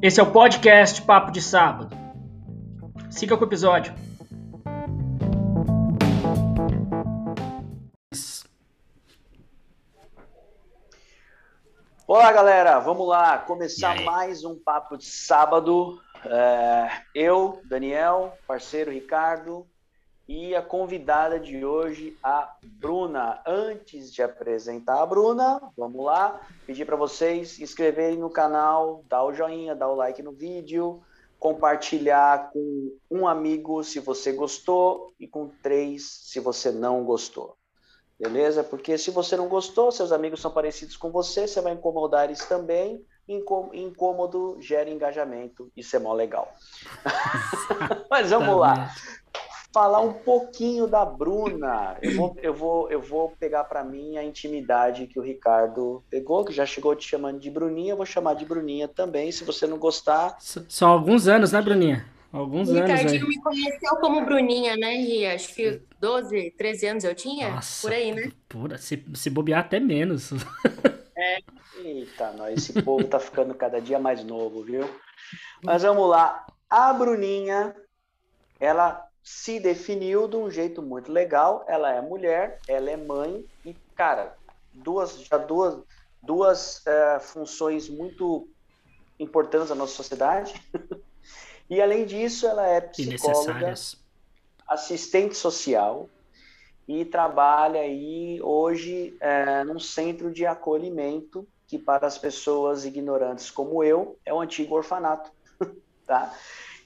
Esse é o podcast Papo de Sábado. Siga com o episódio. Olá, galera. Vamos lá começar mais um Papo de Sábado. É, eu, Daniel, parceiro Ricardo, e a convidada de hoje, a Bruna. Antes de apresentar a Bruna, vamos lá, pedir para vocês inscreverem no canal, dar o joinha, dar o like no vídeo, compartilhar com um amigo se você gostou e com três se você não gostou. Beleza? Porque se você não gostou, seus amigos são parecidos com você, você vai incomodar eles também. Incômodo gera engajamento, isso é mó legal. Mas vamos lá falar um pouquinho da Bruna. Eu vou, eu vou, eu vou pegar para mim a intimidade que o Ricardo pegou, que já chegou te chamando de Bruninha, eu vou chamar de Bruninha também, se você não gostar. São alguns anos, né, Bruninha? Alguns o anos. Ricardinho aí. me conheceu como Bruninha, né, Ri? Acho que 12, 13 anos eu tinha, Nossa, por aí, né? Pura, se, se bobear até menos. É. Eita, nós, esse povo tá ficando cada dia mais novo, viu? Mas vamos lá. A Bruninha, ela se definiu de um jeito muito legal. Ela é mulher, ela é mãe e, cara, duas já duas duas uh, funções muito importantes da nossa sociedade. e além disso, ela é psicóloga, assistente social e trabalha aí hoje uh, num centro de acolhimento que para as pessoas ignorantes como eu é o antigo orfanato, tá?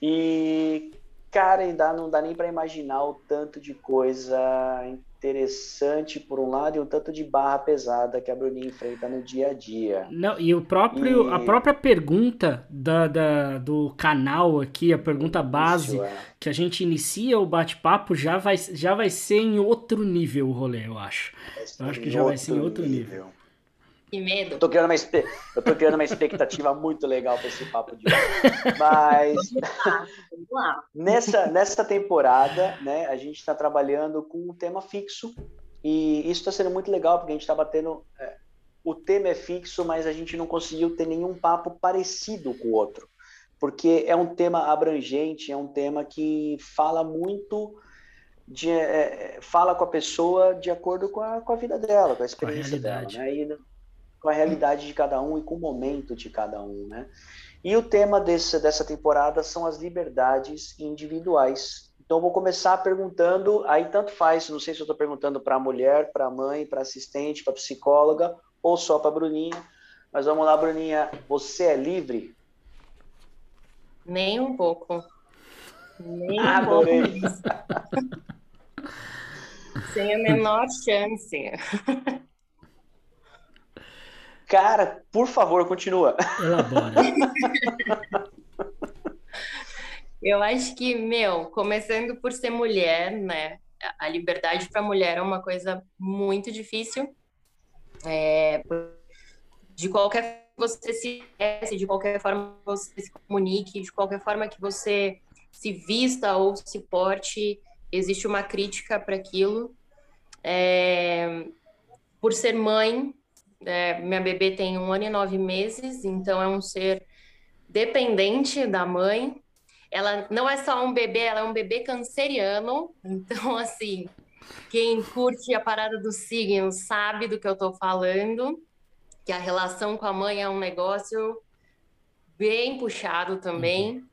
E cara, ainda não dá nem para imaginar o tanto de coisa interessante por um lado e o tanto de barra pesada que a Bruninha enfrenta no dia a dia. Não, e o próprio, e... a própria pergunta da, da, do canal aqui, a pergunta base Isso, é. que a gente inicia o bate-papo já vai, já vai ser em outro nível o rolê, eu acho. Eu acho que já vai ser em outro nível. nível. Que medo. Eu tô criando uma, eu tô criando uma expectativa muito legal para esse papo de hoje. Mas nessa, nessa temporada, né, a gente está trabalhando com um tema fixo e isso está sendo muito legal porque a gente está batendo. É, o tema é fixo, mas a gente não conseguiu ter nenhum papo parecido com o outro, porque é um tema abrangente, é um tema que fala muito. De, é, fala com a pessoa de acordo com a, com a vida dela, com a experiência a dela. Né? E, com a realidade de cada um e com o momento de cada um, né? E o tema desse, dessa temporada são as liberdades individuais. Então, vou começar perguntando, aí tanto faz, não sei se eu estou perguntando para a mulher, para a mãe, para assistente, para psicóloga, ou só para a Bruninha. Mas vamos lá, Bruninha, você é livre? Nem um pouco. Nem um Adorei. pouco. Sem a menor chance. Cara, por favor, continua. Elabora. Eu acho que, meu, começando por ser mulher, né? A liberdade para mulher é uma coisa muito difícil. É, de qualquer forma que você se expresse, de qualquer forma que você se comunique, de qualquer forma que você se vista ou se porte, existe uma crítica para aquilo. É, por ser mãe, é, minha bebê tem um ano e nove meses, então é um ser dependente da mãe. Ela não é só um bebê, ela é um bebê canceriano. Então, assim, quem curte a parada do signo sabe do que eu estou falando, que a relação com a mãe é um negócio bem puxado também. Uhum.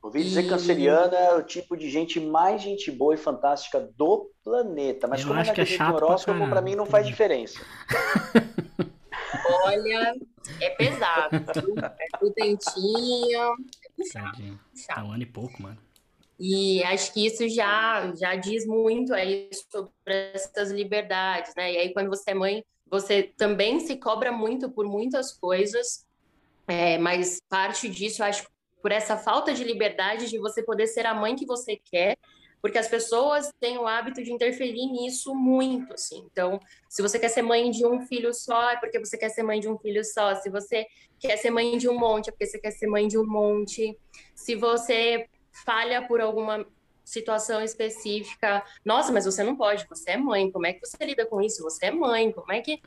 Ouvi dizer que canceriana é o tipo de gente mais gente boa e fantástica do planeta. Mas eu como acho é que é chato horóscopo, para mim não faz diferença. Olha, é pesado. É prudentinho. É puxado. Tá um ano e pouco, mano. E acho que isso já, já diz muito aí sobre essas liberdades, né? E aí, quando você é mãe, você também se cobra muito por muitas coisas, é, mas parte disso, acho, por essa falta de liberdade de você poder ser a mãe que você quer, porque as pessoas têm o hábito de interferir nisso muito, assim. Então, se você quer ser mãe de um filho só, é porque você quer ser mãe de um filho só. Se você quer ser mãe de um monte, é porque você quer ser mãe de um monte. Se você falha por alguma situação específica, nossa, mas você não pode, você é mãe, como é que você lida com isso? Você é mãe, como é que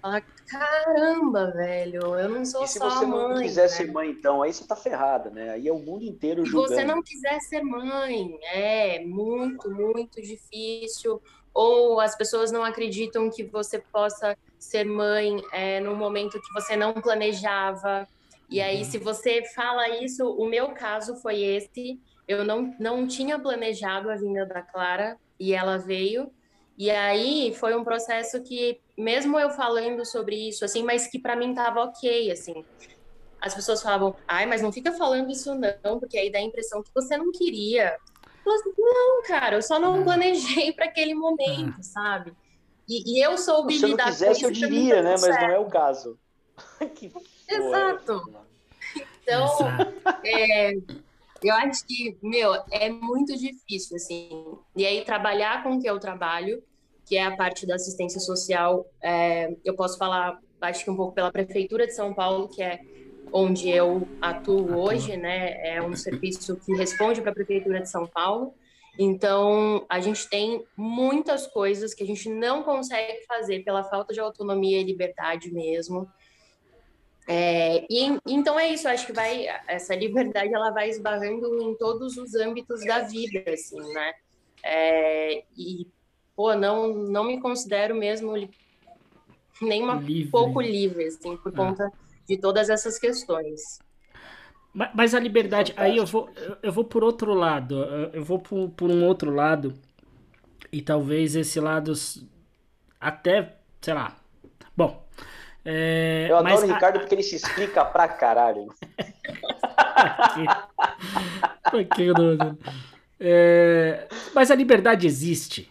Fala, caramba, velho, eu não sou e se só você mãe. não quiser né? ser mãe, então, aí você tá ferrada, né? Aí é o mundo inteiro Se julgando. você não quiser ser mãe, é muito, muito difícil. Ou as pessoas não acreditam que você possa ser mãe é, no momento que você não planejava. E aí, se você fala isso, o meu caso foi esse. Eu não, não tinha planejado a vinda da Clara e ela veio. E aí foi um processo que, mesmo eu falando sobre isso, assim, mas que para mim tava ok, assim. As pessoas falavam, ai, mas não fica falando isso não, porque aí dá a impressão que você não queria. Eu falei, não, cara, eu só não planejei para aquele momento, sabe? E, e eu soube Se eu lidar com quisesse, isso. eu pra mim diria, né? tudo Mas certo. não é o caso. Exato. porra. Então, Exato. é, eu acho que, meu, é muito difícil, assim. E aí, trabalhar com o que eu trabalho, que é a parte da assistência social, é, eu posso falar, acho que um pouco pela Prefeitura de São Paulo, que é onde eu atuo hoje, né? É um serviço que responde para a Prefeitura de São Paulo. Então, a gente tem muitas coisas que a gente não consegue fazer pela falta de autonomia e liberdade mesmo. É, e então é isso, acho que vai essa liberdade ela vai esbarrando em todos os âmbitos da vida, assim, né? É, e pô, não não me considero mesmo li- nem uma Livre. pouco livre, assim, por Ah. conta de todas essas questões. Ma- Mas a liberdade, aí eu vou, eu- vou por outro lado, eu- vou por, por um outro lado, e talvez esse lado até, sei lá. Bom, é, Eu mas adoro o a- Ricardo porque ele se explica pra caralho. É, mas a liberdade existe.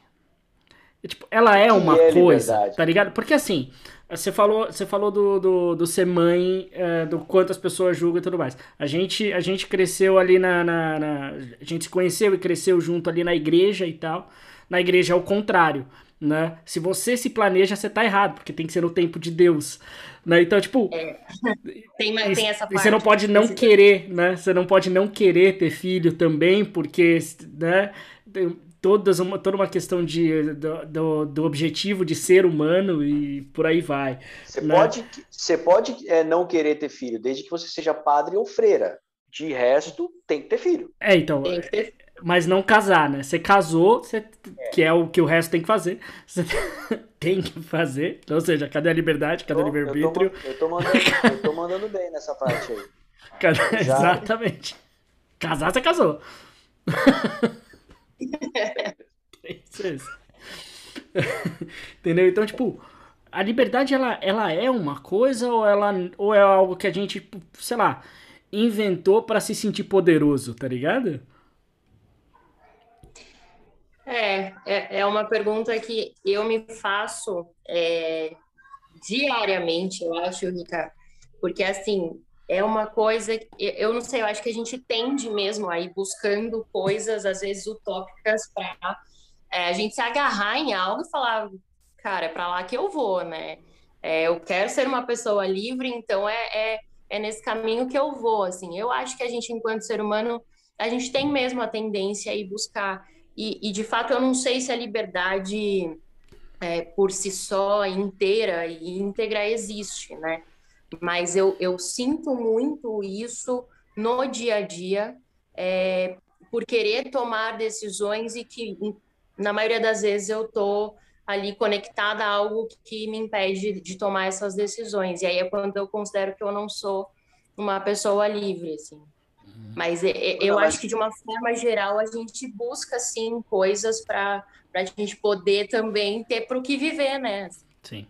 É, Tipo, ela é uma é coisa, liberdade? tá ligado? Porque assim, você falou, você falou do, do, do ser mãe, é, do quanto as pessoas julgam e tudo mais. A gente, a gente cresceu ali na, na, na- A gente se conheceu e cresceu junto ali na igreja e tal. Na igreja é o contrário, né? Se você se planeja, você tá errado, porque tem que ser no tempo de Deus. Né? Então, tipo, Tem, e, tem essa e parte. você não pode não querer, né? Você não pode não querer ter filho também, porque, né? Todas uma, toda uma questão de, do, do, do objetivo de ser humano e por aí vai. Você Né? pode, você pode é, não querer ter filho, desde que você seja padre ou freira. De resto, tem que ter filho. É, então, Tem que ter mas não casar, né? Você casou, você, que é o que o resto tem que fazer. Você tem que fazer. Ou seja, cadê a liberdade? Cadê o Então, eu, tô, livre-arbítrio? eu, tô mandando, eu tô mandando bem nessa parte aí. Cadê- Já- Exatamente. Casar, você casou. Isso, isso. Entendeu? Então, tipo, a liberdade, ela, ela é uma coisa ou, ela, ou é algo que a gente, tipo, sei lá, inventou pra se sentir poderoso, tá ligado? É, é, é uma pergunta que eu me faço é, diariamente, eu acho, Rica, porque assim, é uma coisa, que- eu não sei, eu acho que a gente tende mesmo a ir buscando coisas, às vezes utópicas, para a gente se agarrar em algo e falar, cara, é para lá que eu vou, né? É, eu quero ser uma pessoa livre, então é, é, é nesse caminho que eu vou, assim. Eu acho que a gente, enquanto ser humano, a gente tem mesmo a tendência a ir buscar e, e, de fato, eu não sei se a liberdade é, por si só, inteira e íntegra, existe, né? Mas eu, eu sinto muito isso no dia a dia, é, por querer tomar decisões e que, na maioria das vezes, eu tô ali conectada a algo que me impede de tomar essas decisões. E aí é quando eu considero que eu não sou uma pessoa livre, assim. Mas é, é, eu mas- acho que, de uma forma geral, a gente busca, sim, coisas para a gente poder também ter para o que viver, né? Sim.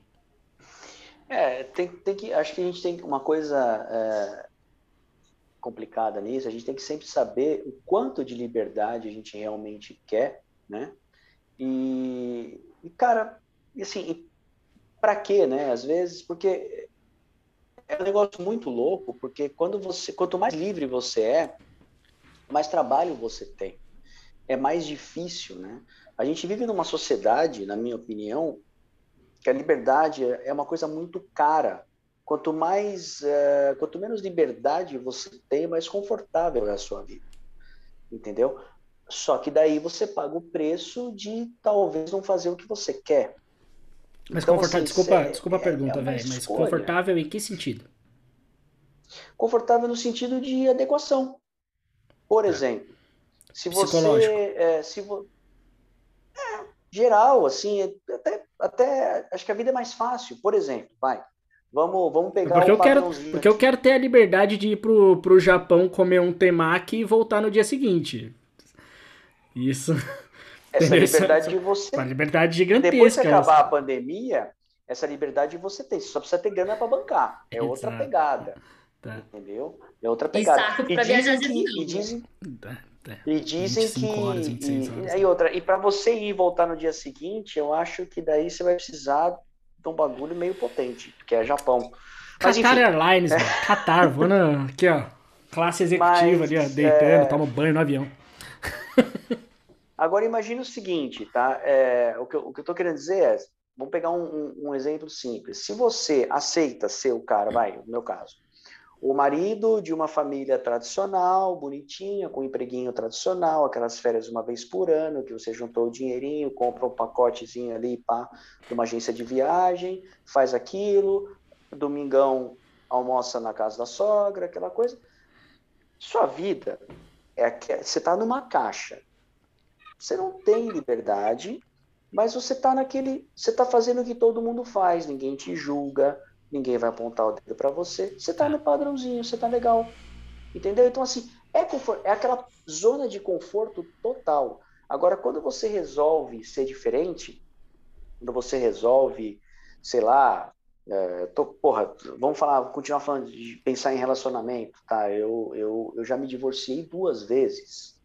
É, tem, tem que, acho que a gente tem uma coisa é, complicada nisso, a gente tem que sempre saber o quanto de liberdade a gente realmente quer, né? E, e cara, assim, para quê, né? Às vezes, porque é um negócio muito louco, porque quando você, quanto mais livre você é, mais trabalho você tem. É mais difícil, né? A gente vive numa sociedade, na minha opinião, que a liberdade é uma coisa muito cara. Quanto mais, é, quanto menos liberdade você tem, mais confortável é a sua vida, entendeu? Só que daí você paga o preço de talvez não fazer o que você quer. Mas então, confortável, assim, desculpa, é, desculpa a pergunta, é velho, mas confortável em que sentido? Confortável no sentido de adequação. Por tá. exemplo, se você. É, se vo... geral, assim, até, até acho que a vida é mais fácil. Por exemplo, vai. Vamos, vamos pegar porque um eu quero Porque eu quero ter a liberdade de ir pro, pro Japão comer um temaki e voltar no dia seguinte. Isso. Essa liberdade de você. Uma liberdade gigantesca. Depois que acabar essa. a pandemia, essa liberdade você tem. Você só precisa ter grana para bancar. É Exato. outra pegada. Tá. Entendeu? É outra pegada. E saco pra viajar de E dizem, tá, tá. e dizem que. Horas, e, horas. e, outra, e para você ir voltar no dia seguinte, eu acho que daí você vai precisar de um bagulho meio potente, que é Japão. Mas, Qatar enfim, Airlines, é... Qatar, vou na, aqui, ó. Classe executiva Mas, ali, ó, deitando, é... toma banho no avião. Agora imagine o seguinte, tá? É, o, que eu, o que eu tô querendo dizer é, vamos pegar um, um, um exemplo simples. Se você aceita ser o cara, vai, no meu caso, o marido de uma família tradicional, bonitinha, com um empreguinho tradicional, aquelas férias uma vez por ano, que você juntou o dinheirinho, compra um pacotezinho ali pá, uma agência de viagem, faz aquilo, domingão almoça na casa da sogra, aquela coisa. Sua vida é que você está numa caixa. Você não tem liberdade, mas você está naquele, você está fazendo o que todo mundo faz, ninguém te julga, ninguém vai apontar o dedo para você, você está no padrãozinho, você está legal. Entendeu? Então, assim, é, confort, é aquela zona de conforto total. Agora, quando você resolve ser diferente, quando você resolve, sei lá, é, tô, porra, vamos falar, continuar falando de pensar em relacionamento, tá? Eu, eu, eu já me divorciei duas vezes.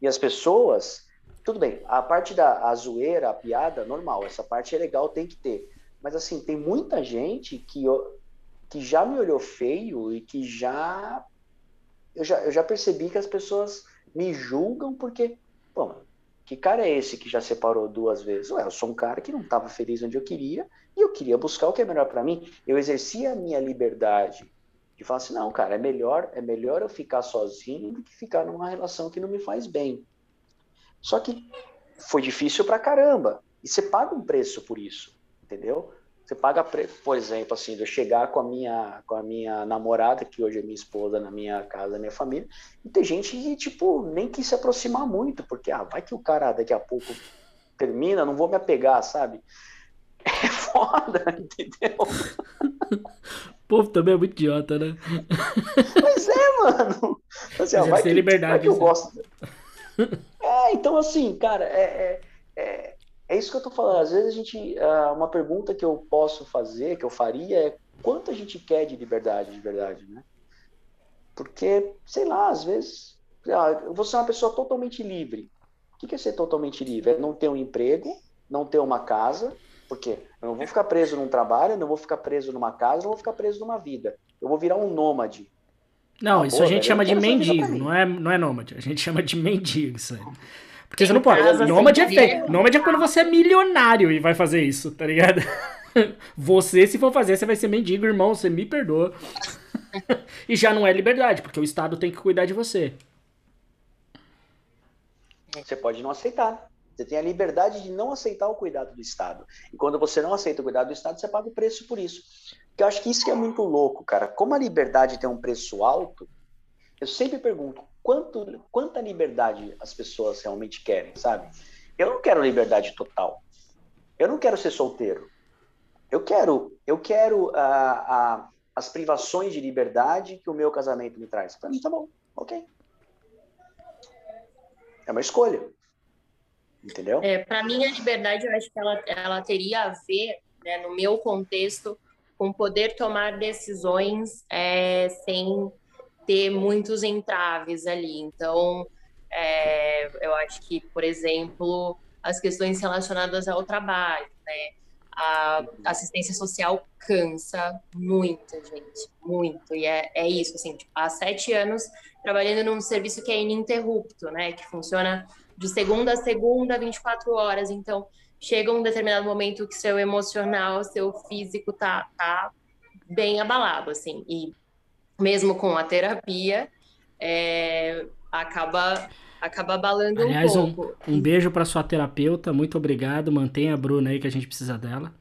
E as pessoas, tudo bem, a parte da a zoeira, a piada, normal, essa parte é legal, tem que ter. Mas assim, tem muita gente que, que já me olhou feio e que já eu, já. eu já percebi que as pessoas me julgam porque. Pô, que cara é esse que já separou duas vezes? Ué, eu sou um cara que não estava feliz onde eu queria e eu queria buscar o que é melhor para mim. Eu exercia a minha liberdade de falar assim, não, cara, é melhor, é melhor eu ficar sozinho do que ficar numa relação que não me faz bem. Só que foi difícil pra caramba. E você paga um preço por isso entendeu? Você paga, por exemplo, assim, de eu chegar com a minha com a minha namorada, que hoje é minha esposa, na minha casa, na minha família, e tem gente que, tipo, nem quis se aproximar muito, porque, ah, vai que o cara daqui a pouco termina, não vou me apegar, sabe? É foda, entendeu? O povo também é muito idiota, né? Mas é, mano. Assim, ó, vai que, liberdade. Vai que eu gosto. É, então, assim, cara, é, é, é é isso que eu tô falando. Às vezes a gente. Ah, uma pergunta que eu posso fazer, que eu faria, é quanto a gente quer de liberdade, de verdade, né? Porque, sei lá, às vezes. Ah, eu vou ser uma pessoa totalmente livre. O que é ser totalmente livre? É não ter um emprego, não ter uma casa, porque eu não vou ficar preso num trabalho, não vou ficar preso numa casa, não vou ficar preso numa vida. Eu vou virar um nômade. Não, isso boa, a gente chama de mendigo, não é, não é nômade. A gente chama de mendigo isso aí. Porque você não pode. Nômade é feio. Nômade é quando você é milionário e vai fazer isso, tá ligado? Você, se for fazer, você vai ser mendigo, irmão, você me perdoa. e já não é liberdade, porque o Estado tem que cuidar de você. Você pode não aceitar. Você tem a liberdade de não aceitar o cuidado do Estado. E quando você não aceita o cuidado do Estado, você paga o preço por isso. Porque eu acho que isso que é muito louco, cara. Como a liberdade tem um preço alto, eu sempre pergunto, quanto, quanta liberdade as pessoas realmente querem, sabe? Eu não quero liberdade total. Eu não quero ser solteiro. Eu quero, eu quero uh, uh, as privações de liberdade que o meu casamento me traz. Para mim tá bom, ok. É uma escolha, entendeu? É, Para mim a liberdade eu acho que ela, ela teria a ver, né, no meu contexto, com poder tomar decisões é, sem ter muitos entraves ali. Então, é, eu acho que, por exemplo, as questões relacionadas ao trabalho, né? A assistência social cansa muito, gente, muito. E é, é isso, assim, tipo, há sete anos trabalhando num serviço que é ininterrupto, né? Que funciona de segunda a segunda, 24 horas. Então, chega um determinado momento que seu emocional, seu físico tá, tá bem abalado, assim. E mesmo com a terapia, é, acaba acaba abalando Aliás, um pouco. Um, um beijo para sua terapeuta, muito obrigado. Mantenha a Bruna aí que a gente precisa dela.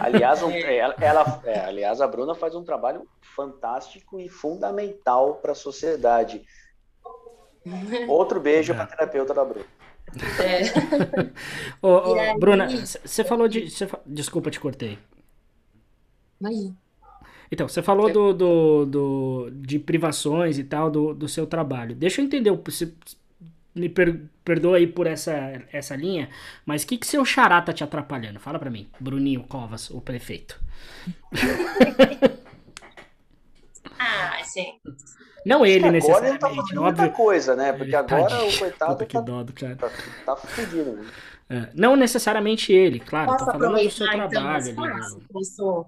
Aliás, um, é, ela, ela é, aliás, a Bruna faz um trabalho fantástico e fundamental para a sociedade. Outro beijo é. para a terapeuta da Bruna. É. ô, ô, Bruna, você falou de. Cê, desculpa, te cortei. Imagina. Então, você falou do, do, do, de privações e tal do, do seu trabalho. Deixa eu entender, se, me per, perdoa aí por essa, essa linha, mas o que, que seu xará tá te atrapalhando? Fala para mim, Bruninho Covas, o prefeito. ah, gente. Não ele, agora necessariamente. Agora ele tá fazendo óbvio, muita coisa, né? Porque agora tadinho, o coitado tá, dó cara. tá, tá fudido. Né? É, não necessariamente ele, claro. Posso tô falando do seu então, trabalho. Então,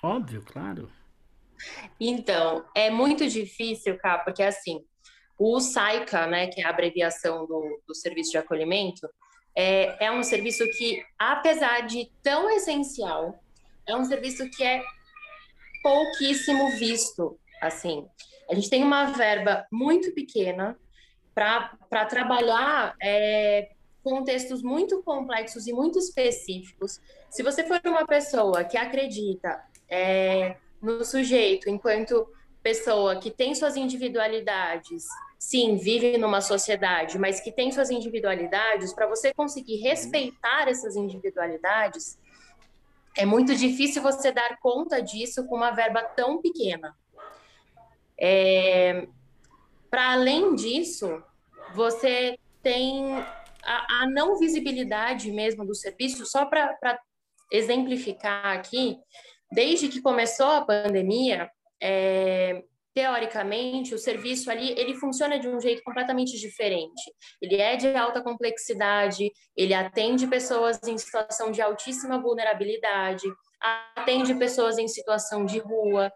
Óbvio, claro. Então, é muito difícil, cá, porque assim, o SAICA, né, que é a abreviação do, do serviço de acolhimento, é, é um serviço que, apesar de tão essencial, é um serviço que é pouquíssimo visto, assim. A gente tem uma verba muito pequena para trabalhar é, contextos muito complexos e muito específicos. Se você for uma pessoa que acredita é, no sujeito enquanto pessoa que tem suas individualidades, sim, vive numa sociedade, mas que tem suas individualidades, para você conseguir respeitar essas individualidades, é muito difícil você dar conta disso com uma verba tão pequena. É, para além disso, você tem a, a, não visibilidade mesmo do serviço, só para exemplificar aqui, Desde que começou a pandemia, é, teoricamente, o serviço ali ele funciona de um jeito completamente diferente. Ele é de alta complexidade, ele atende pessoas em situação de altíssima vulnerabilidade, atende pessoas em situação de rua.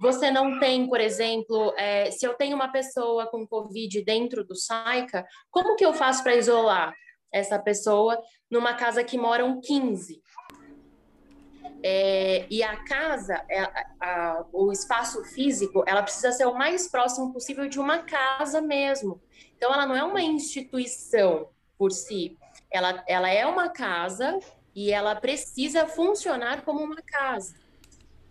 Você não tem, por exemplo, é, se eu tenho uma pessoa com Covid dentro do SAICA, como que eu faço para isolar essa pessoa numa casa que moram 15? É, e a casa, é, a, a, o espaço físico, ela precisa ser o mais próximo possível de uma casa mesmo. Então, ela não é uma instituição por si, ela, ela é uma casa e ela precisa funcionar como uma casa.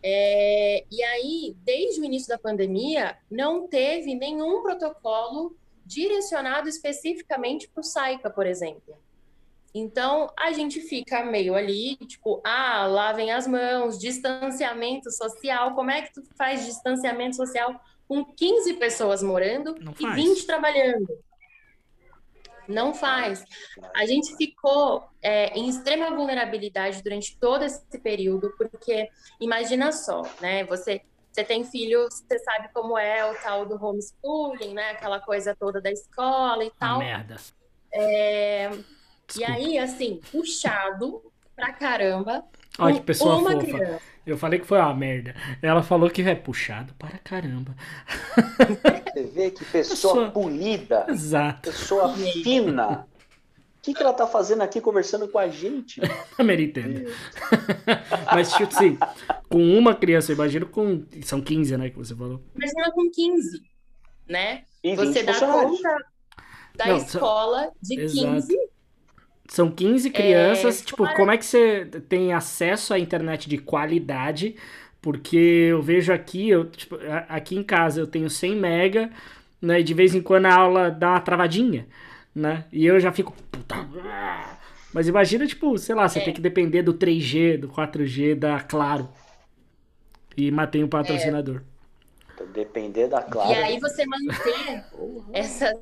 É, e aí, desde o início da pandemia, não teve nenhum protocolo direcionado especificamente para o SAICA, por exemplo. Então, a gente fica meio ali, tipo, ah, lavem as mãos, distanciamento social. Como é que tu faz distanciamento social com 15 pessoas morando e 20 trabalhando? Não faz. A gente ficou é, em extrema vulnerabilidade durante todo esse período, porque imagina só, né? Você, você tem filho, você sabe como é o tal do homeschooling, né? Aquela coisa toda da escola e tal. Uma merda. É, Desculpa. E aí, assim, puxado pra caramba. Olha que pessoa fofa. Criança. Eu falei que foi uma merda. Ela falou que é puxado para caramba. Você vê que pessoa, pessoa... polida. Exato. Pessoa fina. O que, que ela tá fazendo aqui conversando com a gente? A entende. Mas, tipo assim, com uma criança, eu imagino com. São 15, né? Que você falou. Imagina com 15, né? E você dá conta da Não, escola de Exato. 15 são 15 crianças. É, tipo, como é que você tem acesso à internet de qualidade? Porque eu vejo aqui, eu, tipo, aqui em casa eu tenho 100 mega, né? E de vez em quando a aula dá uma travadinha, né? E eu já fico. Puta. Mas imagina, tipo, sei lá, você é. tem que depender do 3G, do 4G, da Claro. E matei um patrocinador. É. Depender da Claro. E aí você manter essas.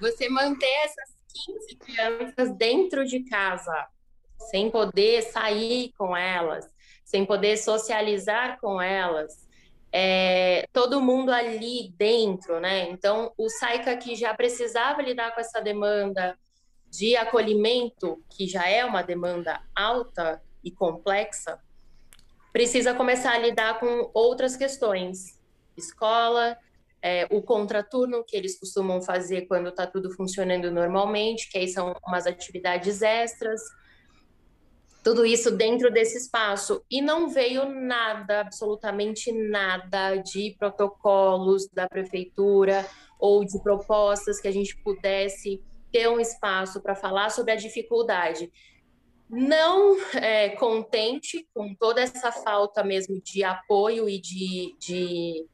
você manter essas 15 crianças dentro de casa, sem poder sair com elas, sem poder socializar com elas, é, todo mundo ali dentro, né? Então, o SAICA que já precisava lidar com essa demanda de acolhimento, que já é uma demanda alta e complexa, precisa começar a lidar com outras questões. Escola, é, o contraturno que eles costumam fazer quando está tudo funcionando normalmente, que aí são umas atividades extras, tudo isso dentro desse espaço. E não veio nada, absolutamente nada de protocolos da prefeitura ou de propostas que a gente pudesse ter um espaço para falar sobre a dificuldade. não é, contente com toda essa falta mesmo de apoio e de, de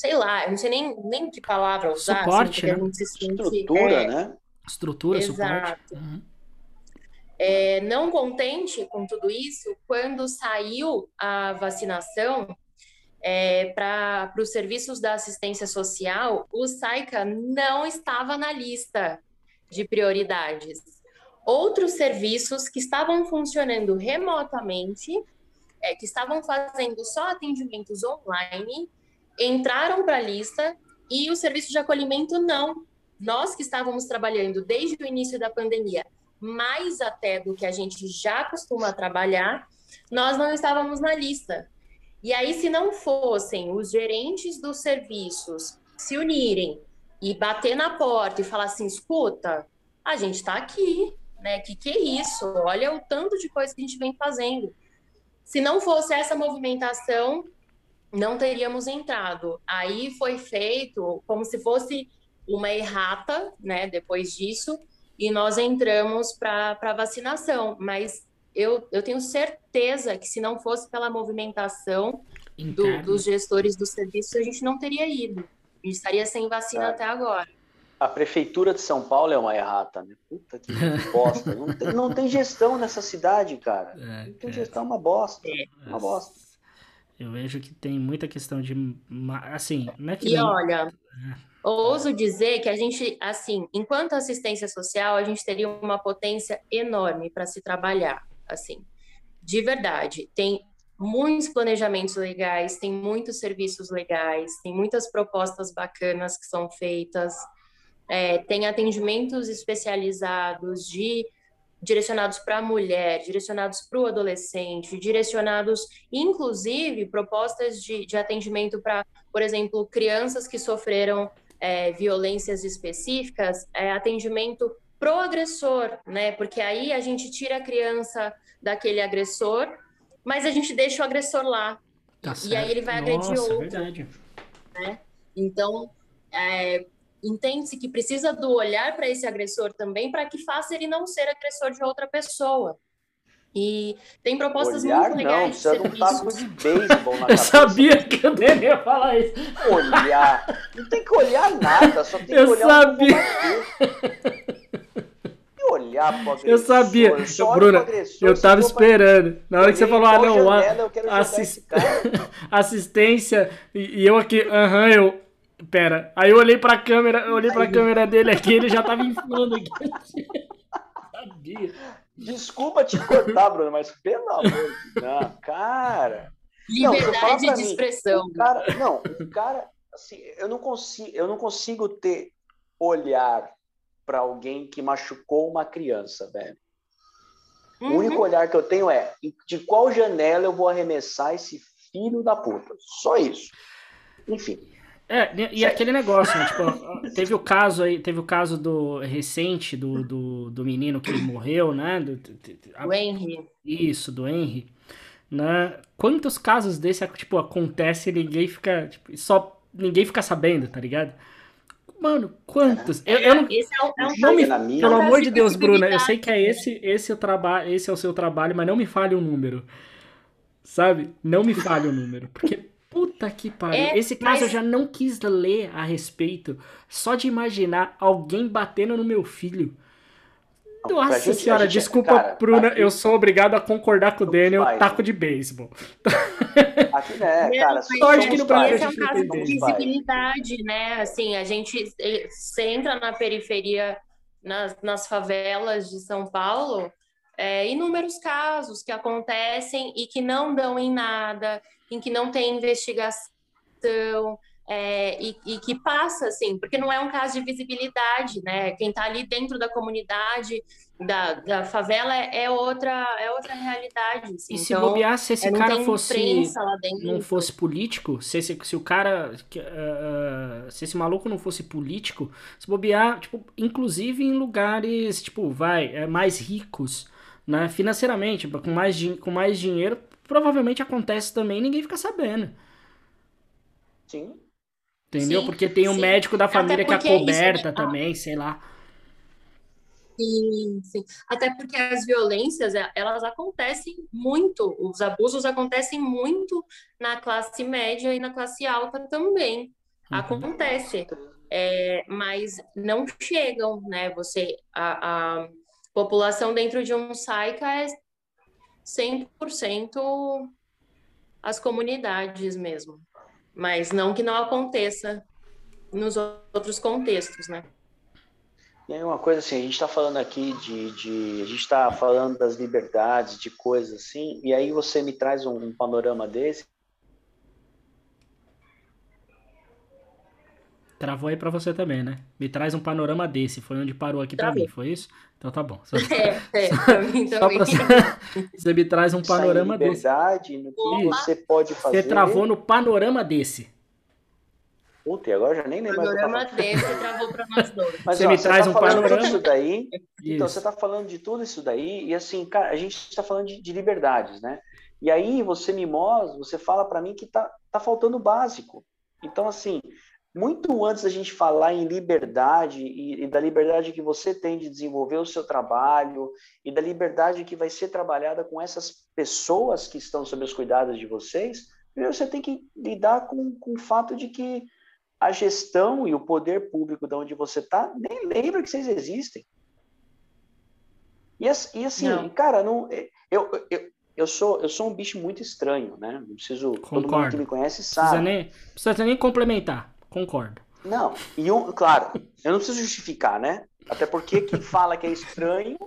sei lá, eu não sei nem, nem que palavra usar. Assim, suporte, assim, né? Sente, Estrutura, é, né? Estrutura, Exato. suporte. Uhum. É, não contente com tudo isso, quando saiu a vacinação é, para os serviços da assistência social, o SAICA não estava na lista de prioridades. Outros serviços que estavam funcionando remotamente, é, que estavam fazendo só atendimentos online, entraram para a lista e o serviço de acolhimento não. Nós que estávamos trabalhando desde o início da pandemia, mais até do que a gente já costuma trabalhar, nós não estávamos na lista. E aí, se não fossem os gerentes dos serviços se unirem e bater na porta e falar assim: escuta, a gente está aqui, né? Que que é isso? Olha o tanto de coisa que a gente vem fazendo. Se não fosse essa movimentação, não teríamos entrado. Aí foi feito como se fosse uma errata, né, depois disso, e nós entramos para vacinação. Mas eu, eu tenho certeza que se não fosse pela movimentação do, dos gestores do serviço, a gente não teria ido. A gente estaria sem vacina é. até agora. A prefeitura de São Paulo é uma errata, né? Puta que bosta. Não tem, não tem gestão nessa cidade, cara. É, não tem gestão, é uma bosta. É. Uma bosta. Eu vejo que tem muita questão de. Assim, não é que. E nem... olha, é. ouso dizer que a gente, assim, enquanto assistência social, a gente teria uma potência enorme para se trabalhar. Assim, de verdade. Tem muitos planejamentos legais, tem muitos serviços legais, tem muitas propostas bacanas que são feitas, é, tem atendimentos especializados de direcionados para a mulher, direcionados para o adolescente, direcionados, inclusive, propostas de, de atendimento para, por exemplo, crianças que sofreram é, violências específicas, é, atendimento pro agressor, né? Porque aí a gente tira a criança daquele agressor, mas a gente deixa o agressor lá. Tá e aí ele vai Nossa, agredir é outro. Verdade. Né? Então, é, entende-se que precisa do olhar para esse agressor também, para que faça ele não ser agressor de outra pessoa. E tem propostas olhar, muito legais. Não, precisa de um taco de beisebol na Eu sabia que eu deveria falar isso. Olhar. Não tem que olhar nada, só tem que eu olhar sabia. o olhar pro agressor. Eu sabia. Eu Bruna, agressor, eu tava esperando. Pra... Na hora que você falou, ah, não, janela, assist... assistência, e, eu aqui, aham, uh -huh, eu Pera, aí eu olhei pra câmera, eu olhei pra câmera dele aqui, ele já tava inflando aqui. Sabia. Desculpa te cortar, Bruno, mas pelo amor de Deus, cara. Liberdade não, de expressão. Mim, cara, não, o cara, assim, eu não consigo, eu não consigo ter olhar para alguém que machucou uma criança, velho. Uhum. O único olhar que eu tenho é de qual janela eu vou arremessar esse filho da puta. Só isso. Enfim. É, e, aquele negócio, né? Tipo, teve o caso aí, teve o caso do recente do, do, do menino que morreu, né? Do, a, o Henry. Isso, do Henry. Né? Quantos casos desse, tipo, acontece e ninguém fica, tipo, só ninguém fica sabendo, tá ligado? Mano, quantos? Eu, eu não, esse é um, é um não me, pelo amor de Deus, Bruna, eu sei que é esse, esse o trabalho, esse é o seu trabalho, mas não me fale o número. Sabe? Não me fale o número, porque Puta que pariu. É, Esse caso mas... eu já não quis ler a respeito. Só de imaginar alguém batendo no meu filho. Nossa gente, senhora, gente, desculpa, cara, Bruna, aqui... eu sou obrigado a concordar com o Daniel, pais, taco de beisebol. Aqui, né, cara, sorte que no Brasil esse é um caso de visibilidade, né? Assim, a gente você entra na periferia, nas, nas favelas de São Paulo, é, inúmeros casos que acontecem e que não dão em nada, em que não tem investigação, é, e, e, que passa, assim, porque não é um caso de visibilidade, né? Quem está ali dentro da comunidade, da, da favela, é, outra, é outra realidade. Assim. E se então, bobear, se esse é, cara fosse não fosse político, se, esse, se o cara, uh, se esse maluco não fosse político, se bobear, tipo, inclusive em lugares, tipo, vai, é, mais ricos, né, financeiramente, com mais, com mais dinheiro, provavelmente acontece também ninguém fica sabendo. Sim. Entendeu? Sim, porque tem o um médico da família que é coberta também, sei lá. Sim, sim. Até porque as violências, é, elas acontecem muito, os abusos acontecem muito na classe média e na classe alta também. Uhum. Acontece. É, mas não chegam, né? Você, a, a população dentro de um SAICA é 100% as comunidades mesmo. Mas não que não aconteça nos outros contextos, né? E uma coisa assim, a gente está falando aqui de, de a gente está falando das liberdades, de coisas assim, e aí você me traz um, um panorama desse. Travou aí para você também, né? Me traz um panorama desse, foi onde parou aqui para mim, foi isso? Então tá bom. Só, é, é, pra mim só pra você, você me traz um panorama liberdade, desse. no que você pode fazer. Você travou no panorama desse. Puta, e agora já nem lembro. Panorama desse travou para nós dois. Mas, você ó, me você traz tá um panorama. Isso daí, então você está falando de tudo isso daí, e assim, cara, a gente está falando de, de, liberdades, né? E aí você me mostra, você fala para mim que tá, tá faltando o básico. Então, assim, muito antes da gente falar em liberdade e, e, da liberdade que você tem de desenvolver o seu trabalho e da liberdade que vai ser trabalhada com essas pessoas que estão sob os cuidados de vocês, primeiro você tem que lidar com, com o fato de que a gestão e o poder público de onde você está nem lembra que vocês existem. E, e assim, não. cara, não, eu, eu, eu, sou, eu sou um bicho muito estranho, né? Não preciso. Concordo. Todo mundo que me conhece sabe. Precisa nem, precisa nem complementar. Concordo. Não, e um, claro, eu não preciso justificar, né? Até porque quem fala que é estranho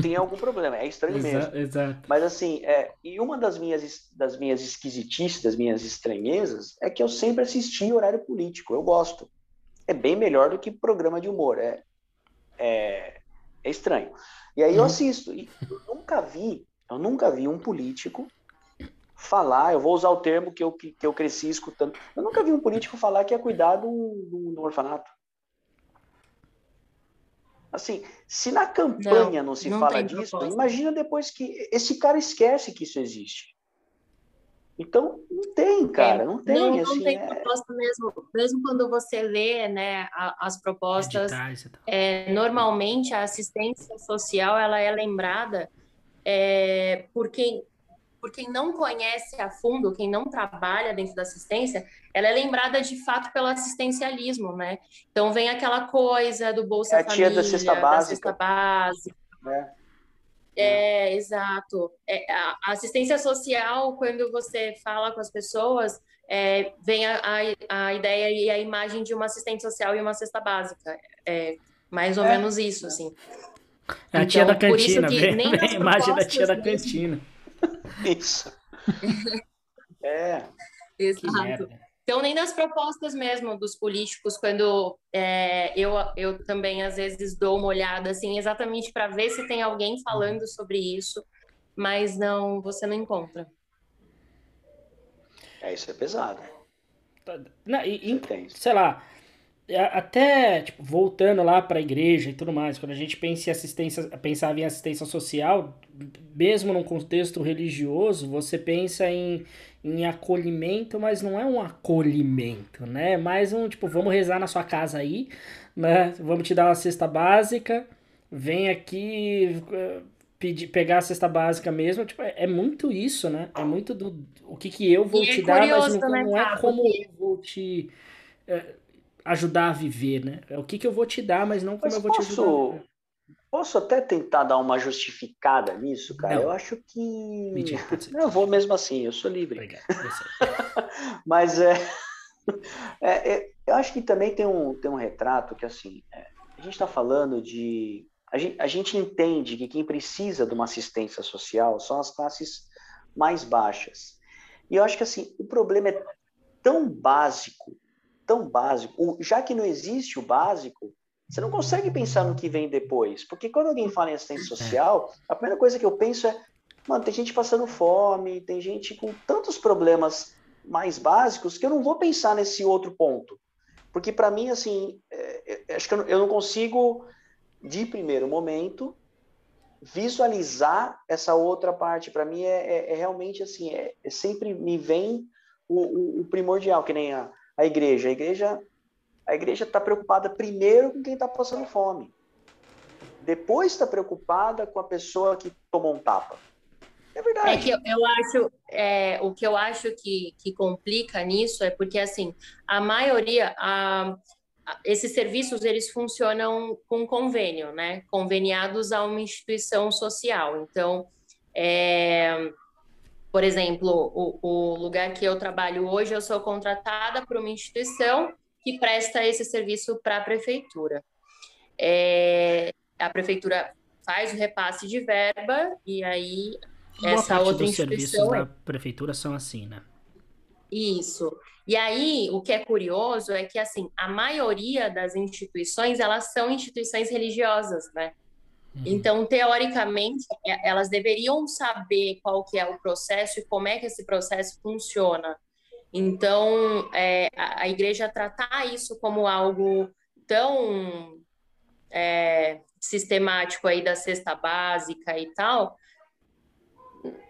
tem algum problema, é estranho mesmo. Exato. Mas assim, é, e uma das minhas, das minhas esquisitices, das minhas estranhezas, é que eu sempre assisti horário político, eu gosto. É bem melhor do que programa de humor, é, é, é estranho. E aí eu uhum. assisto, e eu nunca vi, eu nunca vi um político falar, eu vou usar o termo que eu, que, que eu cresci escutando, eu nunca vi um político falar que ia cuidar do, do, do orfanato. Assim, se na campanha não, não se não fala disso, proposta. imagina depois que esse cara esquece que isso existe. Então, não tem, cara, não tem. Não, assim, não tem é... proposta mesmo. Mesmo quando você lê né, as propostas, é, normalmente a assistência social ela é lembrada é, por quem por quem não conhece a fundo, quem não trabalha dentro da assistência, ela é lembrada de fato pelo assistencialismo, né? Então vem aquela coisa do Bolsa é a Família, da cesta básica. Da cesta básica. É. É, exato. É, a assistência social, quando você fala com as pessoas, é, vem a, a, a, ideia e a imagem de uma assistente social e uma cesta básica. É mais ou é. menos isso, assim. É a então, tia da cantina, vem, vem a imagem da tia da cantina. Isso. é. Exato. Então, nem nas propostas mesmo dos políticos, quando é, eu, eu também às vezes dou uma olhada, assim, exatamente para ver se tem alguém falando sobre isso, mas não, você não encontra. É, isso é pesado. Não, e, e, sei lá, até tipo, voltando lá para a igreja e tudo mais, quando a gente pensa em assistência, pensava em assistência social, mesmo num contexto religioso, você pensa em, em acolhimento, mas não é um acolhimento, né? É mais um tipo, vamos rezar na sua casa aí, né? Vamos te dar uma cesta básica, vem aqui eh, pedir, pegar a cesta básica mesmo, tipo, é, é muito isso, né? É muito do o que, que eu vou e te é dar, mas não, não é como eu vou te é, ajudar a viver, né? É o que, que eu vou te dar, mas não como mas eu vou posso, te ajudar. Posso até tentar dar uma justificada nisso, cara? Não. Eu acho que. Mentira, eu vou mesmo assim, eu sou livre. Obrigado. mas é, é, é, Eu acho que também tem um, tem um retrato que, assim, é, a gente está falando de. A gente, a gente entende que quem precisa de uma assistência social são as classes mais baixas. E eu acho que, assim, o problema é tão básico tão básico. Já que não existe o básico, você não consegue pensar no que vem depois. Porque quando alguém fala em assistência é. social, a primeira coisa que eu penso é, mano, tem gente passando fome, tem gente com tantos problemas mais básicos que eu não vou pensar nesse outro ponto. Porque para mim, assim, é, é, acho que eu, não consigo, de primeiro momento, visualizar essa outra parte. Para mim é, é, é, realmente assim, é, é sempre me vem o, o, o, primordial, que nem a, a igreja. A igreja a igreja está preocupada primeiro com quem está passando fome. depois está preocupada com a pessoa que tomou um tapa. É verdade. É que eu, eu acho, é, o que eu acho que, que complica nisso é porque, assim, a maioria, a, a, esses serviços, eles funcionam com convênio, né? Conveniados a uma instituição social. Então, é, por exemplo, o, o lugar que eu trabalho hoje, eu sou contratada por uma instituição que presta esse serviço para a prefeitura. É, a prefeitura faz o repasse de verba e aí Boa essa parte outra dos serviços da prefeitura são assim, né? Isso. E aí, o que é curioso é que, assim, a maioria das instituições, elas são instituições religiosas, né? Uhum. Então, teoricamente, é, elas deveriam saber qual que é o processo e como é que esse processo funciona. Então, é, a, a, igreja tratar isso como algo tão é, sistemático aí da cesta básica e tal,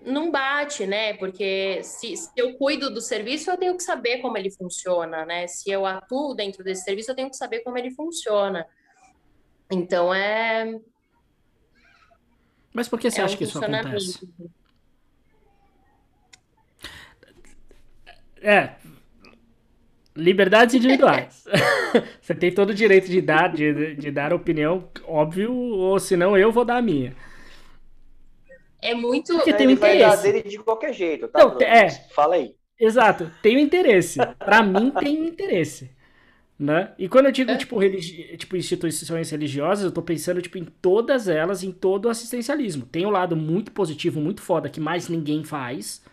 não bate, né? Porque se, se, eu cuido do serviço, eu tenho que saber como ele funciona, né? Se eu atuo dentro desse serviço, eu tenho que saber como ele funciona. Então é. Mas por que você é acha um que isso acontece? É. Liberdades individuais. você tem todo o direito de dar, de, de dar opinião, óbvio, ou senão eu vou dar a minha é muito. Porque tem um interesse. Vai dar dele de qualquer jeito, tá? Não, é. Fala aí. Exato, tem um interesse. Para mim tem um interesse. Né? E quando eu digo, é. tipo, religi tipo, instituições religiosas, eu tô pensando, tipo, em todas elas, em todo o assistencialismo. Tem um lado muito positivo, muito foda, que mais ninguém faz,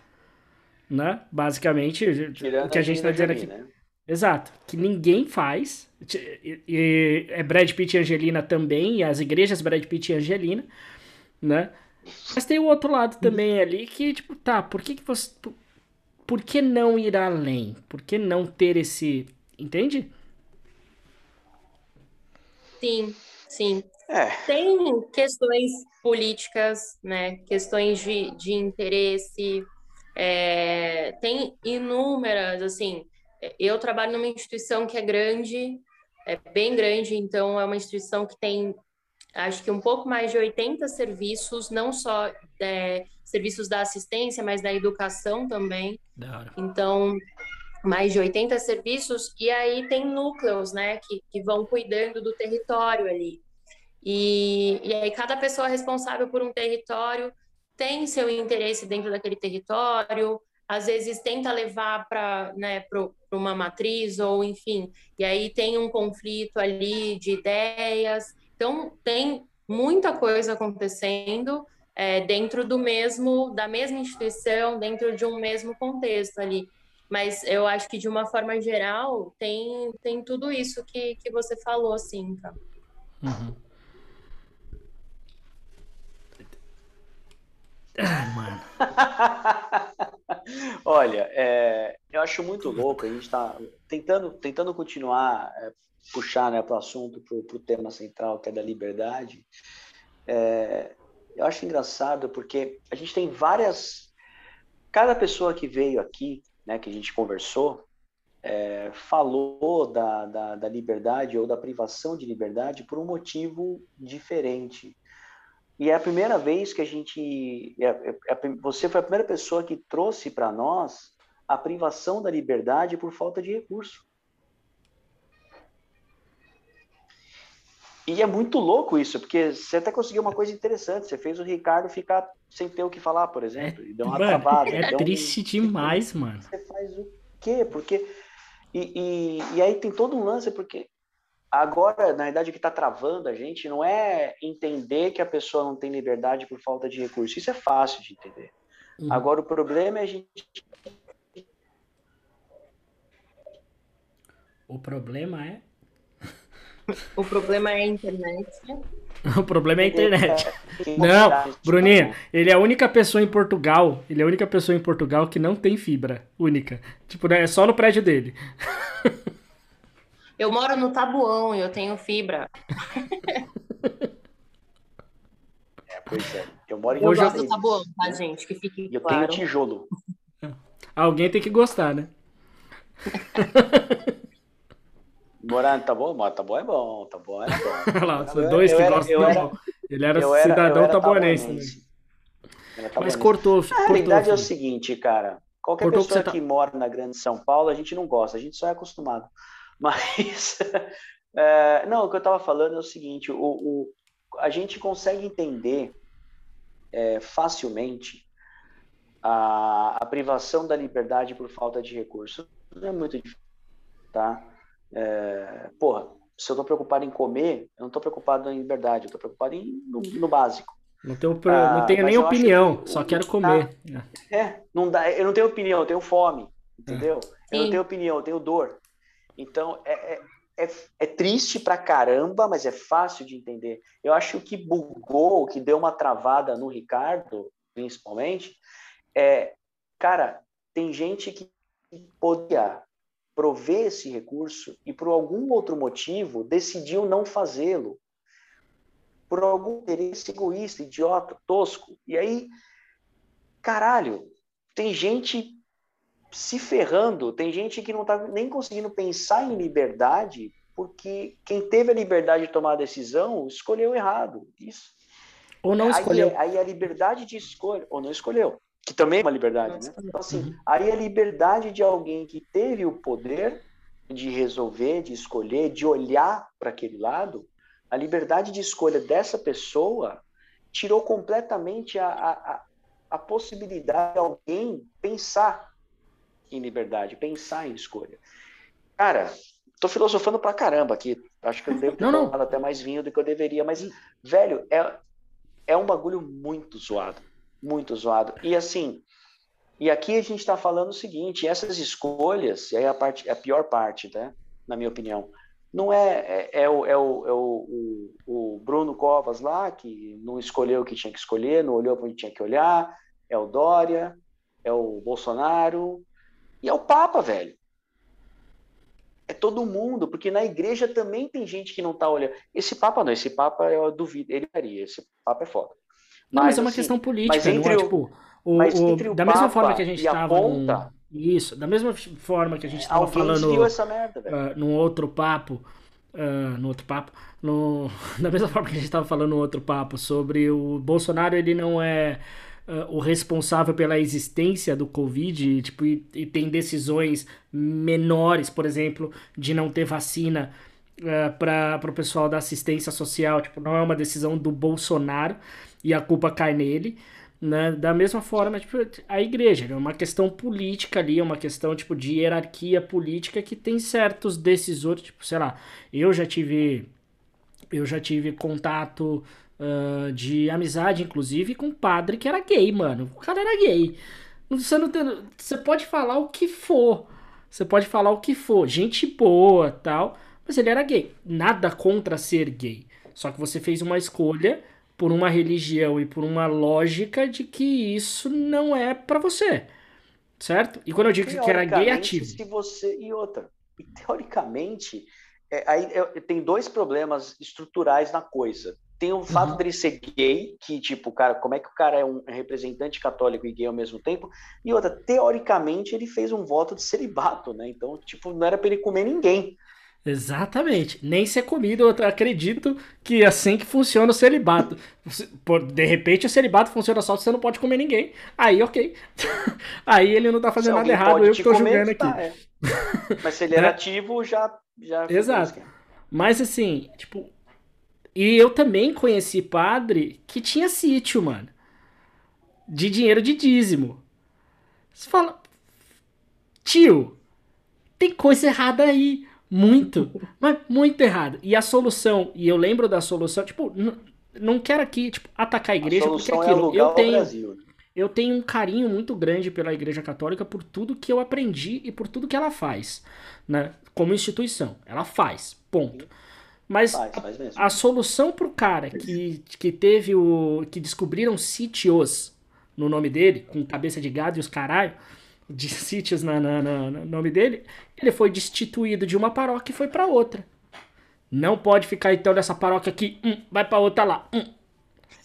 né? Basicamente, Tirando o que a gente tá dizendo aqui. Né? Exato, que ninguém faz. E, e, é Brad Pitt e Angelina também, e as igrejas Brad Pitt e Angelina, né? Mas tem o outro lado também ali que, tipo, tá, por que, que você. Por, por que não ir além? Por que não ter esse. Entende? Sim, sim. É. Tem questões políticas, né? Questões de, de interesse. É, tem inúmeras, assim. Eu trabalho numa instituição que é grande, é bem grande, então é uma instituição que tem acho que um pouco mais de 80 serviços, não só é, serviços da assistência, mas da educação também. Então, mais de 80 serviços, e aí tem núcleos, né, que, que vão cuidando do território ali. E, e aí cada pessoa responsável por um território tem seu interesse dentro daquele território, às vezes tenta levar para né, uma matriz, ou enfim, e aí tem um conflito ali de ideias, então, tem muita coisa acontecendo é, dentro do mesmo, da mesma instituição, dentro de um mesmo contexto ali. Mas eu acho que, de uma forma geral, tem, tem tudo isso que, que você falou, assim, tá? Uhum. Ah, mano. Olha, é, eu acho muito louco, a gente está tentando, tentando continuar é, puxar né, para o assunto, para o tema central, que é da liberdade, é, eu acho engraçado porque a gente tem várias. Cada pessoa que veio aqui, né, que a gente conversou, é, falou da, da, da, liberdade ou da privação de liberdade por um motivo diferente. E é a primeira vez que a gente. É, é, é você foi a primeira pessoa que trouxe para nós a privação da liberdade por falta de recurso. E é muito louco isso, porque você até conseguiu uma coisa interessante. Você fez o Ricardo ficar sem ter o que falar, por exemplo. É, e deu uma mano, travada. É triste um... demais, mano. Você faz o quê? Porque. E, e, e, aí tem todo um lance, porque agora, na verdade, o que está travando a gente não é entender que a pessoa não tem liberdade por falta de recurso. Isso é fácil de entender. Uhum. Agora, o problema é a gente. O problema é o problema é a internet. O problema é a internet. Não, Bruninha, ele é a única pessoa em Portugal. Ele é a única pessoa em Portugal que não tem fibra. Única. Tipo, né, é só no prédio dele. Eu moro no Tabuão e eu tenho fibra. É, pois é. Eu moro em Eu gosto do Tabuão, tá, gente? Que fique eu claro. Eu tenho tijolo. Alguém tem que gostar, né? Morar tá bom? Tá bom é bom, tá bom é bom. Olha lá, são dois que gostam. Eu era, Ele era eu cidadão era, tabuanense. Mas cortou. A realidade é o seguinte, cara. Qualquer cortou pessoa que, que tá... mora na Grande São Paulo, a gente não gosta, a gente só é acostumado. Mas, é, não, o que eu estava falando é o seguinte: o, o, a gente consegue entender é, facilmente a, a, privação da liberdade por falta de recurso. Não é muito difícil, tá? É, porra, se eu estou preocupado em comer, eu não estou preocupado em liberdade, eu estou preocupado em, no, no básico. Não tenho, ah, não tenho nem opinião, que, só quero comer. é, não dá, eu não tenho opinião, eu tenho fome, entendeu? É. Eu não tenho opinião, eu tenho dor. Então, é, é, é, é, triste pra caramba, mas é fácil de entender. Eu acho que bugou, que deu uma travada no Ricardo, principalmente, é, cara, tem gente que podia prover esse recurso e por algum outro motivo decidiu não fazê-lo. Por algum interesse egoísta, idiota, tosco. E aí, caralho, tem gente se ferrando, tem gente que não está nem conseguindo pensar em liberdade porque quem teve a liberdade de tomar a decisão escolheu errado. Isso. Ou não escolheu. Aí, aí a liberdade de escolha, ou não escolheu que também é uma liberdade, né? Então, assim, uhum. aí a liberdade de alguém que teve o poder de resolver, de escolher, de olhar para aquele lado, a liberdade de escolha dessa pessoa tirou completamente a, a, a possibilidade de alguém pensar em liberdade, pensar em escolha. Cara, tô filosofando pra caramba aqui. Acho que eu devo ter não, não. até mais vinho do que eu deveria, mas, velho, é, é um bagulho muito zoado muito zoado. E assim, e aqui a gente está falando o seguinte: essas escolhas, e aí a, parte, a pior parte, né, na minha opinião, não é, é, é, o, é, o, é o, o, o, Bruno Covas lá, que não escolheu o que tinha que escolher, não olhou para onde tinha que olhar, é o Dória, é o Bolsonaro, e é o Papa, velho. É todo mundo, porque na igreja também tem gente que não está olhando. Esse Papa não, esse Papa eu duvido, ele faria, esse Papa é foda. Não, mas, mas é uma assim, questão política, não é tipo. O, o, da mesma forma que a gente estava. Ponta... Isso, da mesma forma que a gente estava falando. Essa merda, uh, num outro papo. Uh, no outro papo. No, da mesma forma que a gente estava falando no outro papo sobre o Bolsonaro, ele não é. Uh, o responsável pela existência do Covid tipo, e, e, tem decisões menores, por exemplo, de não ter vacina uh, para o pessoal da assistência social. Tipo, não é uma decisão do Bolsonaro, e a culpa cai nele. Né? Da mesma forma, tipo, a igreja é uma questão política ali, é uma questão tipo de hierarquia política que tem certos decisores, tipo, sei lá, eu já tive eu já tive contato uh, de amizade, inclusive, com um padre que era gay, mano. O cara era gay. Você, não tem, você pode falar o que for. Você pode falar o que for. Gente boa tal. Mas ele era gay. Nada contra ser gay. Só que você fez uma escolha por uma religião e por uma lógica de que isso não é para você. Certo? E quando eu digo que era gay ativo. Se você e outra, e teoricamente, é, aí é, tem dois problemas estruturais na coisa. Tem o fato uhum. dele ser gay, que tipo, cara, como é que o cara é um representante católico e gay ao mesmo tempo? E outra, teoricamente ele fez um voto de celibato, né? Então, tipo, não era para ele comer ninguém. Exatamente. Nem ser comido, eu acredito que é assim que funciona o celibato. De repente o celibato funciona só se você não pode comer ninguém. Aí, ok. Aí ele não tá fazendo nada errado, eu que tô comer, julgando tá, aqui. É. Mas se ele era ativo, já. já Exato. Mas assim, tipo. E eu também conheci padre que tinha sítio, mano. De dinheiro de dízimo. Você fala. Tio, tem coisa errada aí. Muito, mas muito errado. E a solução, e eu lembro da solução, tipo, não quero aqui, tipo, atacar a igreja, a porque é aquilo, é eu tenho. Né? eu tenho um carinho muito grande pela Igreja Católica por tudo que eu aprendi e por tudo que ela faz, né? Como instituição, ela faz, ponto. Mas faz, faz a, a, solução pro cara que, que teve o que descobriram sítios no nome dele, com cabeça de gado e os caralho, de sítios na, na, na, no nome dele, ele foi destituído de uma paróquia e foi para outra. Não pode ficar então nessa paróquia aqui, hum, vai para outra lá. Hum.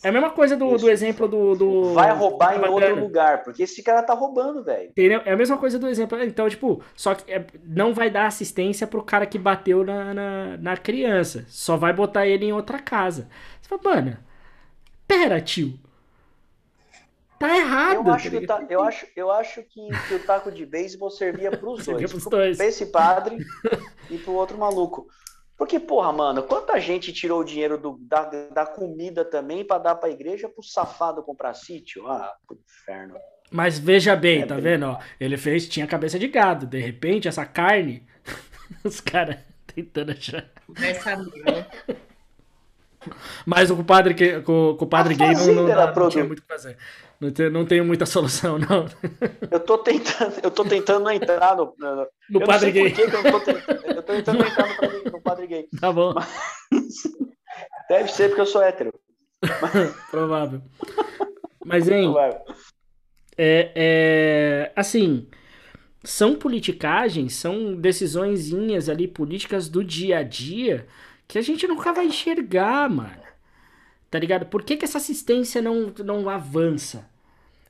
É a mesma coisa do, do exemplo do, do, Vai roubar em outro lugar, porque esse cara tá roubando, velho. Entendeu? É a mesma coisa do exemplo. Então, tipo, só que é, não vai dar assistência pro cara que bateu na, na, na, criança. Só vai botar ele em outra casa. Você fala, mano, pera, tio. Tá errado. Eu acho, tá que, ta, eu acho, eu acho que, que o taco de beisebol servia pros Servia dois. pros Pro- dois. Pra esse padre e pro outro maluco. Porque, porra, mano, quanta gente tirou o dinheiro do- da, da comida também pra dar pra igreja pro safado comprar sítio? Ah, pro inferno. Mas veja bem, É tá bem- vendo? Ó, ele fez, tinha cabeça de gado. De repente, essa carne, os caras tentando achar. Vai saber, né? Mas o compadre, que- com, com o padre A gay não, não, não produto. tinha muito o que fazer. Não, tem, não tenho muita solução, não. Eu tô tentando, eu tô tentando entrar no. no No padre gay. que eu tô tentando. Eu tô tentando entrar no padre, no padre gay. Tá bom, Deve ser porque eu sou hétero. provável. Mas, hein, Vai. é, é, assim, são politicagens, são decisõezinhas ali, políticas do dia a dia, que a gente nunca vai enxergar, mano. Tá ligado? Por que, que essa assistência não, não avança?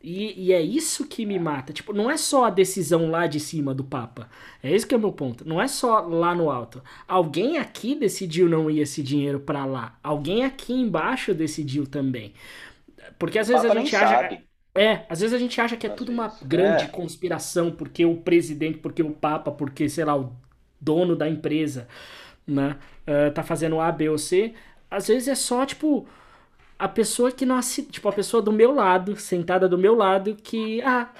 E, e é isso que me mata. Tipo, não é só a decisão lá de cima do Papa. É esse que é o meu ponto. Não é só lá no alto. Alguém aqui decidiu não ir esse dinheiro pra lá. Alguém aqui embaixo decidiu também. Porque às vezes a gente acha. sabe. É, às vezes a gente acha que é Às tudo uma vezes. grande É. conspiração, porque o presidente, porque o Papa, porque, sei lá, o dono da empresa, né, eh, tá fazendo A, B ou C. Às vezes é só, tipo, a pessoa que não assina, tipo, a pessoa do meu lado, sentada do meu lado, que, ah,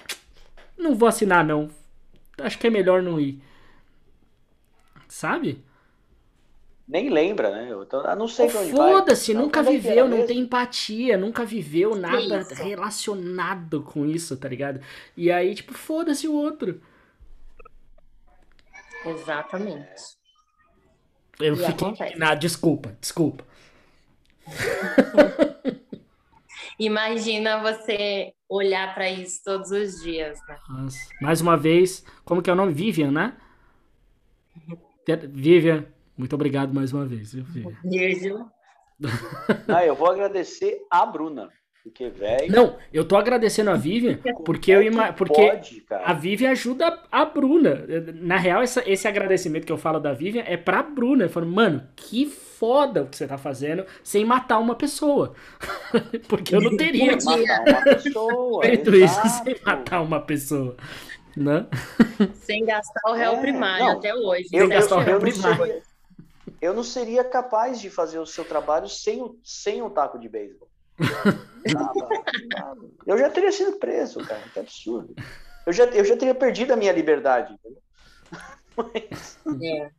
não vou assinar não. Acho que é melhor não ir. Sabe? Nem lembra, né? Eu tô- eu não sei pra onde. Foda-se, nunca viveu, não mesmo? tem empatia, nunca viveu nada isso. relacionado com isso, tá ligado? E aí, tipo, foda-se o outro. Exatamente. Eu E fiquei indignado, desculpa, desculpa. Imagina você olhar para isso todos os dias, né? Nossa. Mais uma vez, como que é o nome? Vivian, né? Vivian, muito obrigado mais uma vez. Vivian? Virgil. Ah, eu vou agradecer a Bruna. Porque, velho. Não, eu tô agradecendo a Vivian porque eu ima... porque Pode, a Vivian ajuda a Bruna. Na real, essa- esse agradecimento que eu falo da Vivian é pra Bruna. Eu falo, mano, que foda o que você tá fazendo sem matar uma pessoa. porque eu não teria Matar uma pessoa. feito isso sem matar uma pessoa. Né? Sem gastar o réu É, primário não. até hoje. Eu, Sem eu, gastar o eu, não primário. seria, eu não seria capaz de fazer o seu trabalho sem o, sem o taco de beisebol. Nada, nada. Eu já teria sido preso, cara. Que absurdo. Eu já, eu já teria perdido a minha liberdade. Mas, É.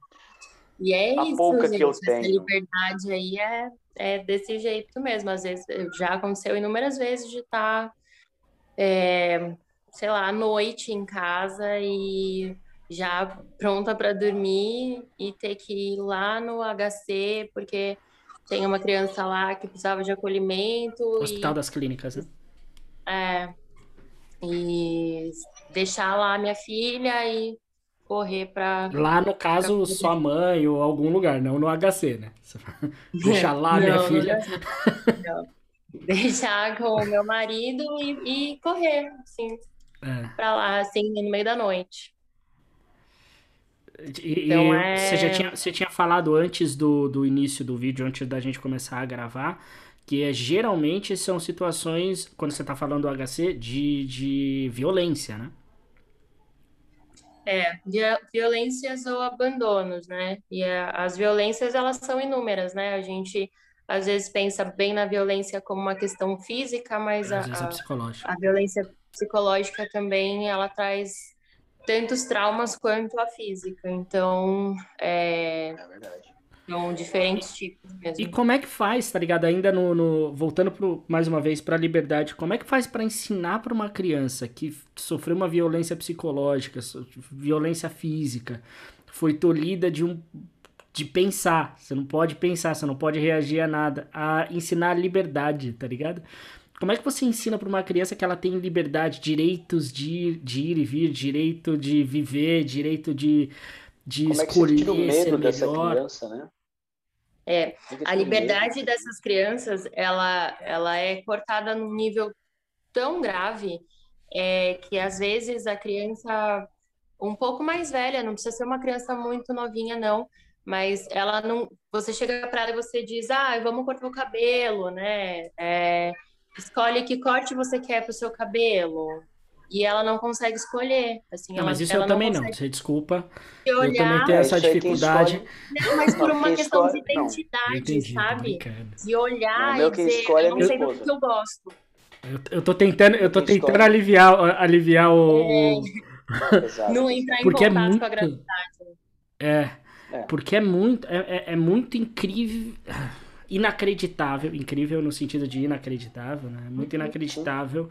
E é A isso, pouca gente. que eu tenho. liberdade aí é, é desse jeito mesmo. Às vezes já aconteceu inúmeras vezes de estar, é, sei lá, à noite em casa e já pronta para dormir e ter que ir lá no HC porque tem uma criança lá que precisava de acolhimento e Hospital das Clínicas, né? é, e deixar lá a minha filha e correr para Lá, no caso, sua mãe ou algum lugar, não no HC, né? Você fala, Deixa lá minha Não, filha. não. Deixar com o meu marido e, e correr, assim, É. pra lá, assim, no meio da noite. E, Então é- você já tinha, você tinha falado antes do, do início do vídeo, antes da gente começar a gravar, que é, geralmente são situações, quando você tá falando do HC, de, de violência, né? É, violências ou abandonos, né? E a- as violências, elas são inúmeras, né? A gente, às vezes, pensa bem na violência como uma questão física, mas a, é a violência psicológica também, ela traz tantos traumas quanto a física. Então, é, é verdade. são diferentes tipos E mesmo. como é que faz, tá ligado? Ainda no, no- voltando pro, mais uma vez pra liberdade, como é que faz pra ensinar pra uma criança que sofreu uma violência psicológica, violência física, foi tolhida de um de pensar, você não pode pensar, você não pode reagir a nada, a ensinar a liberdade, tá ligado? Como é que você ensina pra uma criança que ela tem liberdade, direitos de ir, de ir e vir, direito de viver, direito de, de Como é que você escolher tira o ser medo dessa criança, né? É, A liberdade dessas crianças, ela, ela é cortada num nível tão grave é, que às vezes a criança um pouco mais velha, não precisa ser uma criança muito novinha, não, mas ela não. Você chega para ela e você diz, ah, vamos cortar o cabelo, né? É, escolhe que corte você quer para o seu cabelo. E ela não consegue escolher. Assim, não, ela, mas isso ela eu também não, você desculpa. Olhar... Eu também tenho essa dificuldade. Não, mas por uma questão escolhe... de identidade, entendi, sabe? De olhar não, e dizer, eu não sei do que eu gosto. Eu, eu tô tentando, eu tô tentando aliviar, aliviar o. É. não entrar em Porque é contato é muito... com a gravidade. É. É. Porque é muito, é, é, é muito incrível, inacreditável, incrível no sentido de inacreditável, né? Muito uhum. inacreditável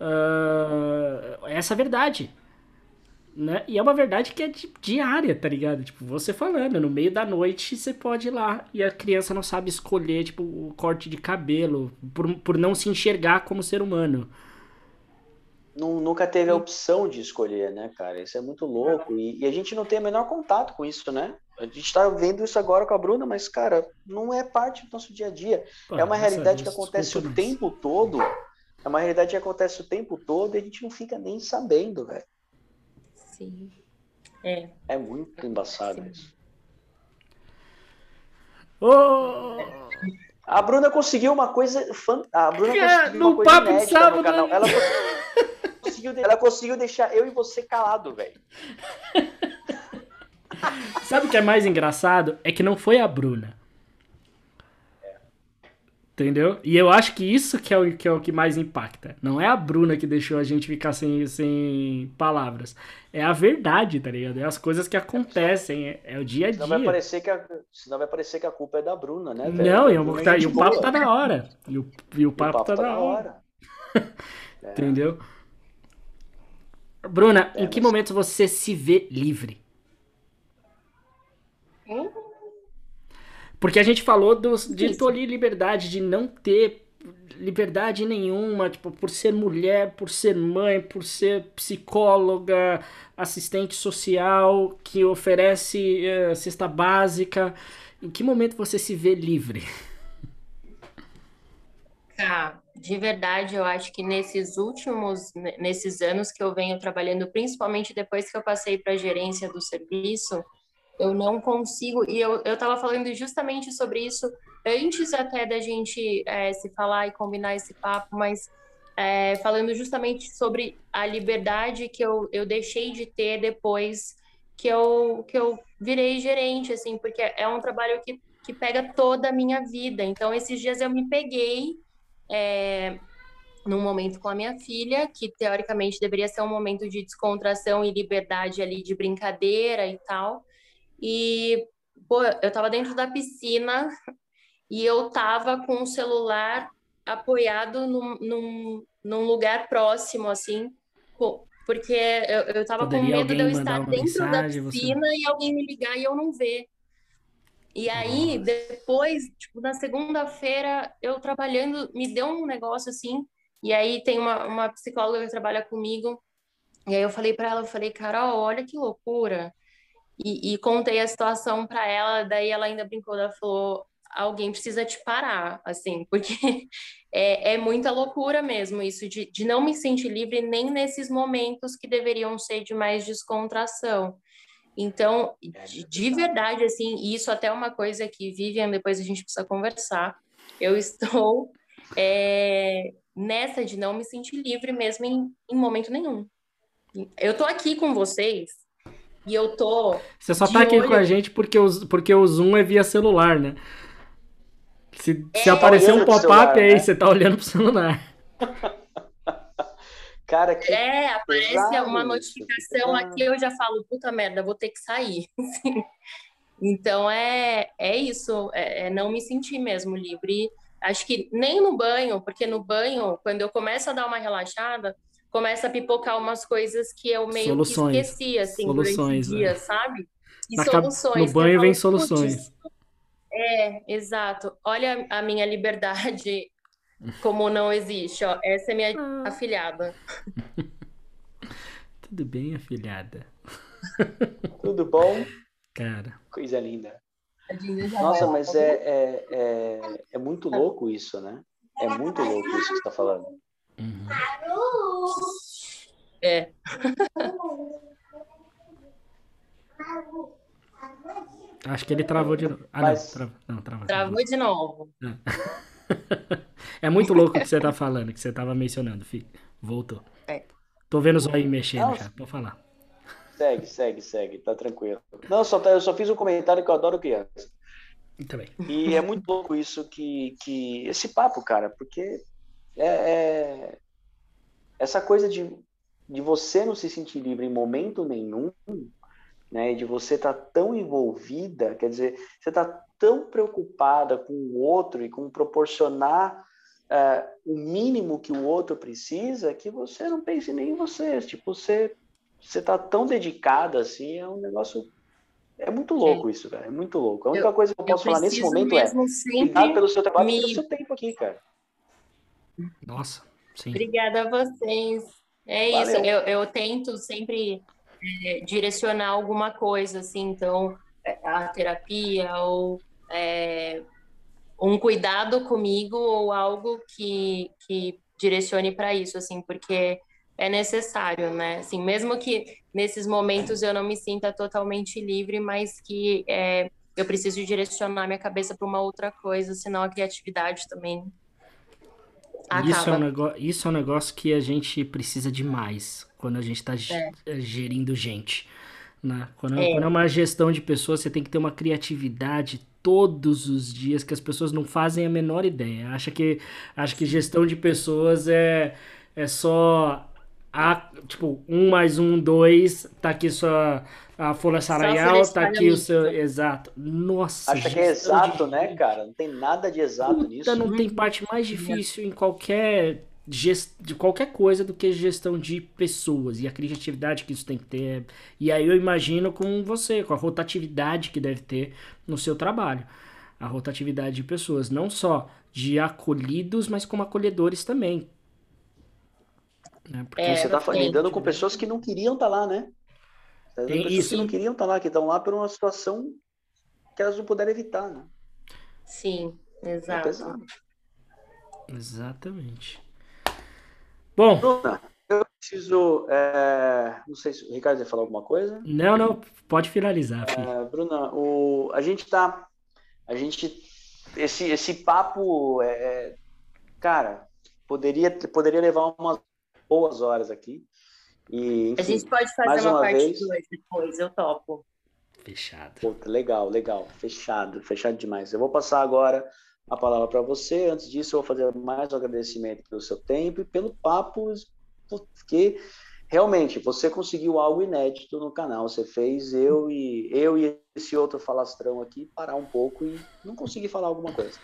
uh, essa verdade. Né? E é uma verdade que é diária, tá ligado? Tipo, você falando, no meio da noite você pode ir lá e a criança não sabe escolher, tipo, o corte de cabelo, por, por não se enxergar como ser humano nunca teve a opção de escolher, né, cara? Isso é muito louco. E, e, a gente não tem o menor contato com isso, né? A gente está vendo isso agora com a Bruna, mas, cara, não é parte do nosso dia a dia. Pô, é uma realidade que acontece o tempo todo. É uma realidade que acontece o tempo todo e a gente não fica nem sabendo, velho. Sim. É. É muito embaçado Sim. isso. Oh! A Bruna conseguiu uma coisa. A Bruna conseguiu uma coisa inédita no canal. Ela conseguiu, ela conseguiu deixar eu e você calado, velho. Sabe o que é mais engraçado? É que não foi a Bruna. Entendeu? E eu acho que isso que é, o, que é o que mais impacta. Não é a Bruna que deixou a gente ficar sem, sem palavras. É a verdade, tá ligado? É as coisas que acontecem. É, é o dia a dia. Senão vai, parecer que a, senão vai parecer que a culpa é da Bruna, né? Velho? Não, e, o, tá, e o papo tá na hora. E o, e o, papo, o papo tá, tá na hora. hora. é. Entendeu? Bruna, é, em que mas... momento você se vê livre? Hum? Porque a gente falou dos, de tolir liberdade, de não ter liberdade nenhuma, tipo, por ser mulher, por ser mãe, por ser psicóloga, assistente social, que oferece uh, cesta básica. Em que momento você se vê livre? Tá, de verdade, eu acho que nesses últimos, nesses anos que eu venho trabalhando, principalmente depois que eu passei para a gerência do serviço, eu não consigo, e eu estava falando justamente sobre isso antes até da gente é, se falar e combinar esse papo, mas é, falando justamente sobre a liberdade que eu, eu deixei de ter depois que eu, que eu virei gerente, assim, porque é um trabalho que, que pega toda a minha vida. Então, esses dias eu me peguei é, num momento com a minha filha, que teoricamente deveria ser um momento de descontração e liberdade ali, de brincadeira e tal. E, pô, eu tava dentro da piscina e eu tava com o celular apoiado num, num, num lugar próximo, assim, porque eu, eu tava Poderia com medo de eu estar dentro mensagem, da piscina você... e alguém me ligar e eu não ver. E aí, Nossa. depois, tipo, na segunda-feira, eu trabalhando, me deu um negócio assim, e aí tem uma, uma psicóloga que trabalha comigo, e aí eu falei para ela, eu falei, Carol, olha que loucura. E, e contei a situação para ela, daí ela ainda brincou, ela falou, alguém precisa te parar, assim, porque é, é muita loucura mesmo isso, de, de não me sentir livre nem nesses momentos que deveriam ser de mais descontração. Então, de, de verdade, assim, e isso até é uma coisa que, Vivian, depois a gente precisa conversar, eu estou é, nessa de não me sentir livre mesmo em, em momento nenhum. Eu tô aqui com vocês e eu tô. Você só tá aqui olho... com a gente porque o, porque o Zoom é via celular, né? Se, é, se aparecer um pop-up aí, né? você tá olhando pro celular. Cara, que É, aparece uma notificação aqui, eu já falo, puta merda, vou ter que sair. então é, é isso, é, é não me sentir mesmo livre. Acho que nem no banho, porque no banho, quando eu começo a dar uma relaxada, começa a pipocar umas coisas que eu meio soluções. que esqueci, assim, soluções, durante o dia, é. sabe? E Na soluções. No banho vem soluções. É, exato. Olha a minha liberdade como não existe, ó. Essa é minha ah. afilhada. Tudo bem, afilhada? Tudo bom? Cara. Coisa linda. Nossa, mas é, é, é, é muito louco isso, né? É muito louco isso que você está falando. Uhum. É. Acho que ele travou de novo. Ah, Mas... não, travou, não, travou. Travou de novo. É. é muito louco o que você tá falando, que você tava mencionando, filho. Voltou. É. Tô vendo os olhos mexendo já, pode falar. Segue, segue, segue, tá tranquilo. Não, só, tá, eu só fiz um comentário que eu adoro criança. Também. E é muito louco isso que, que esse papo, cara, porque é, é, essa coisa de, de você não se sentir livre em momento nenhum, né, de você estar tá tão envolvida, quer dizer, você está tão preocupada com o outro e com proporcionar uh, o mínimo que o outro precisa que você não pense nem em você. Tipo, você você está tão dedicada assim, é um negócio é muito louco é. isso, velho. É muito louco. A única eu, coisa que eu posso eu falar nesse momento é obrigado pelo seu trabalho me... e pelo seu tempo aqui, cara. Nossa, sim. Obrigada a vocês. É Valeu. isso, eu, eu tento sempre é, direcionar alguma coisa, assim, então, é, a terapia ou é, um cuidado comigo ou algo que, que direcione para isso, assim, porque é necessário, né? Assim, mesmo que nesses momentos eu não me sinta totalmente livre, mas que é, eu preciso direcionar minha cabeça para uma outra coisa, senão a criatividade também acaba. Isso é, um negócio, isso é um negócio que a gente precisa demais quando a gente está é. é. gerindo gente. Né? Quando, é. quando é uma gestão de pessoas, você tem que ter uma criatividade todos os dias que as pessoas não fazem a menor ideia. Acha que, acha que gestão de pessoas é, é só a, tipo, um mais um, dois, tá aqui sua a folha salarial, tá aqui o seu. Exato. Nossa. Acha que é exato, de... né, cara? Não tem nada de exato Puta, nisso. Não tem parte mais difícil em qualquer gest... de qualquer coisa do que gestão de pessoas e a criatividade que isso tem que ter. E aí eu imagino com você, com a rotatividade que deve ter no seu trabalho. A rotatividade de pessoas, não só de acolhidos, mas como acolhedores também. Né? Porque é, você está lidando com pessoas que não queriam estar tá lá, né? Tá tem pessoas isso. que não queriam estar tá lá, que estão lá por uma situação que elas não puderam evitar, né? Sim, é exato. É Exatamente. Bom. Bruna, eu preciso. É... Não sei se o Ricardo vai falar alguma coisa. Não, não, pode finalizar. É, Bruna, o... a gente tá. A gente. Esse, esse papo, é... é cara, poderia, poderia levar umas boas horas aqui. E, enfim, a gente pode fazer uma, uma parte 2 depois, eu topo. Fechado. Puta, legal, legal. Fechado, fechado demais. Eu vou passar agora a palavra para você. Antes disso, eu vou fazer mais um agradecimento pelo seu tempo e pelo papo, porque realmente você conseguiu algo inédito no canal. Você fez eu e eu e esse outro falastrão aqui parar um pouco e não conseguir falar alguma coisa.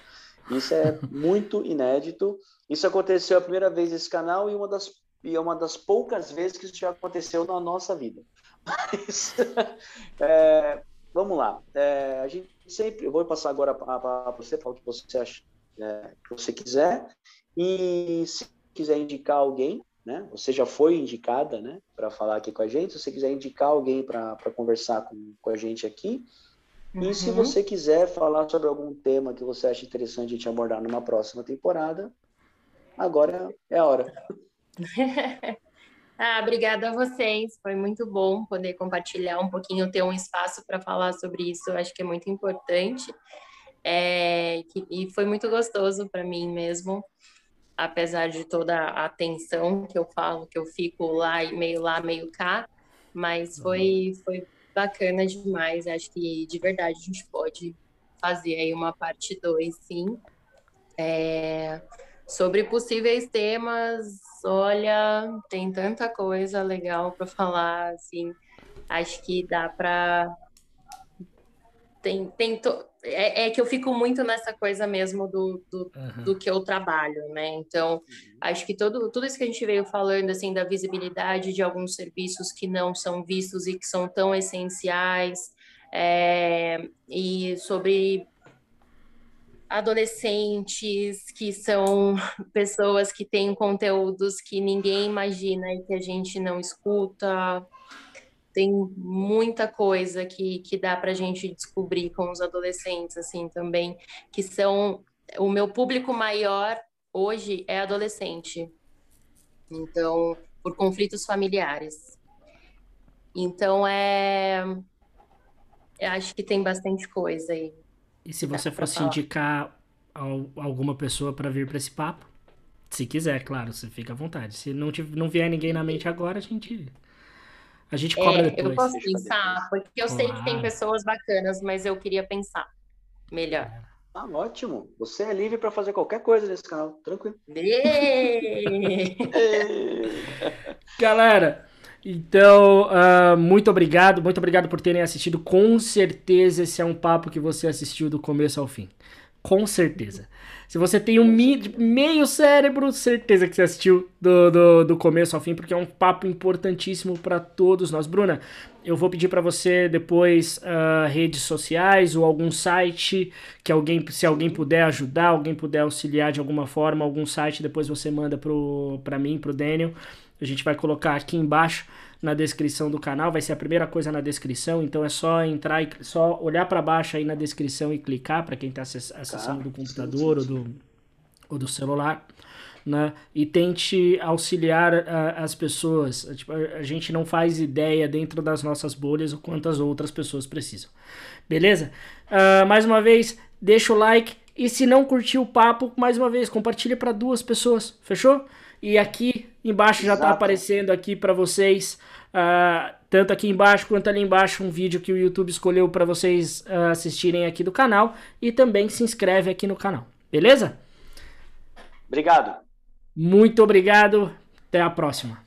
Isso é muito inédito. Isso aconteceu a primeira vez nesse canal e uma das e é uma das poucas vezes que isso já aconteceu na nossa vida. Mas, é, vamos lá. É, a gente sempre, eu vou passar agora para você, falar o que você acha, é, que você quiser. E se quiser indicar alguém, né? Você já foi indicada, né? Para falar aqui com a gente. Se você quiser indicar alguém para conversar com, com a gente aqui. Uhum. E se uhum. você quiser falar sobre algum tema que você acha interessante a gente abordar numa próxima temporada, agora é a hora. ah, obrigada a vocês. Foi muito bom poder compartilhar um pouquinho, ter um espaço para falar sobre isso. Eu acho que é muito importante. É, que, e foi muito gostoso para mim mesmo, apesar de toda a atenção que eu falo, que eu fico lá e meio lá, meio cá, mas foi, foi bacana demais. Acho que de verdade a gente pode fazer aí uma parte 2, sim. É, sobre possíveis temas olha, tem tanta coisa legal para falar, assim, acho que dá para tem, tem to... é, é, que eu fico muito nessa coisa mesmo do, do, uhum. do que eu trabalho, né? Então, uhum. acho que todo, tudo isso que a gente veio falando, assim, da visibilidade de alguns serviços que não são vistos e que são tão essenciais, é, e sobre adolescentes, que são pessoas que têm conteúdos que ninguém imagina e que a gente não escuta. Tem muita coisa que, que dá para a gente descobrir com os adolescentes, assim, também, que são. O meu público maior hoje é adolescente. Então, por conflitos familiares. Então, é eu acho que tem bastante coisa aí. E se você fosse indicar alguma pessoa para vir para esse papo? Se quiser, claro, você fica à vontade. Se não, te, não vier ninguém na mente agora, a gente. A gente cobra é, depois. Eu posso pensar, porque eu claro. sei que tem pessoas bacanas, mas eu queria pensar melhor. Ah, ótimo. Você é livre para fazer qualquer coisa nesse canal, tranquilo. Galera, então, uh, muito obrigado, muito obrigado por terem assistido. Com certeza esse é um papo que você assistiu do começo ao fim. Com certeza. Se você tem um meio cérebro, certeza que você assistiu do, do, do começo ao fim, porque é um papo importantíssimo para todos nós. Bruna, eu vou pedir para você depois uh, redes sociais ou algum site que alguém, se alguém puder ajudar, alguém puder auxiliar de alguma forma, algum site, depois você manda para mim, para o Daniel. A gente vai colocar aqui embaixo na descrição do canal, vai ser a primeira coisa na descrição, então é só entrar e só olhar para baixo aí na descrição e clicar para quem está acessando ah, do computador sim, sim, sim. Ou, do, ou do celular. Né? E tente auxiliar as pessoas. Tipo, a gente não faz ideia dentro das nossas bolhas o quantas outras pessoas precisam. Beleza? Uh, mais uma vez, deixa o like. E se não curtiu o papo, mais uma vez, compartilha para duas pessoas. Fechou? E aqui embaixo já está aparecendo aqui para vocês, uh, tanto aqui embaixo quanto ali embaixo, um vídeo que o YouTube escolheu para vocês uh, assistirem aqui do canal. E também se inscreve aqui no canal, beleza? Obrigado. Muito obrigado. Até a próxima.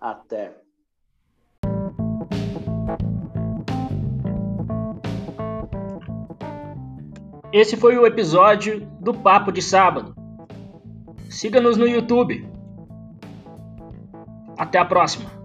Até. Esse foi o episódio do Papo de Sábado. Siga-nos no YouTube. Até a próxima!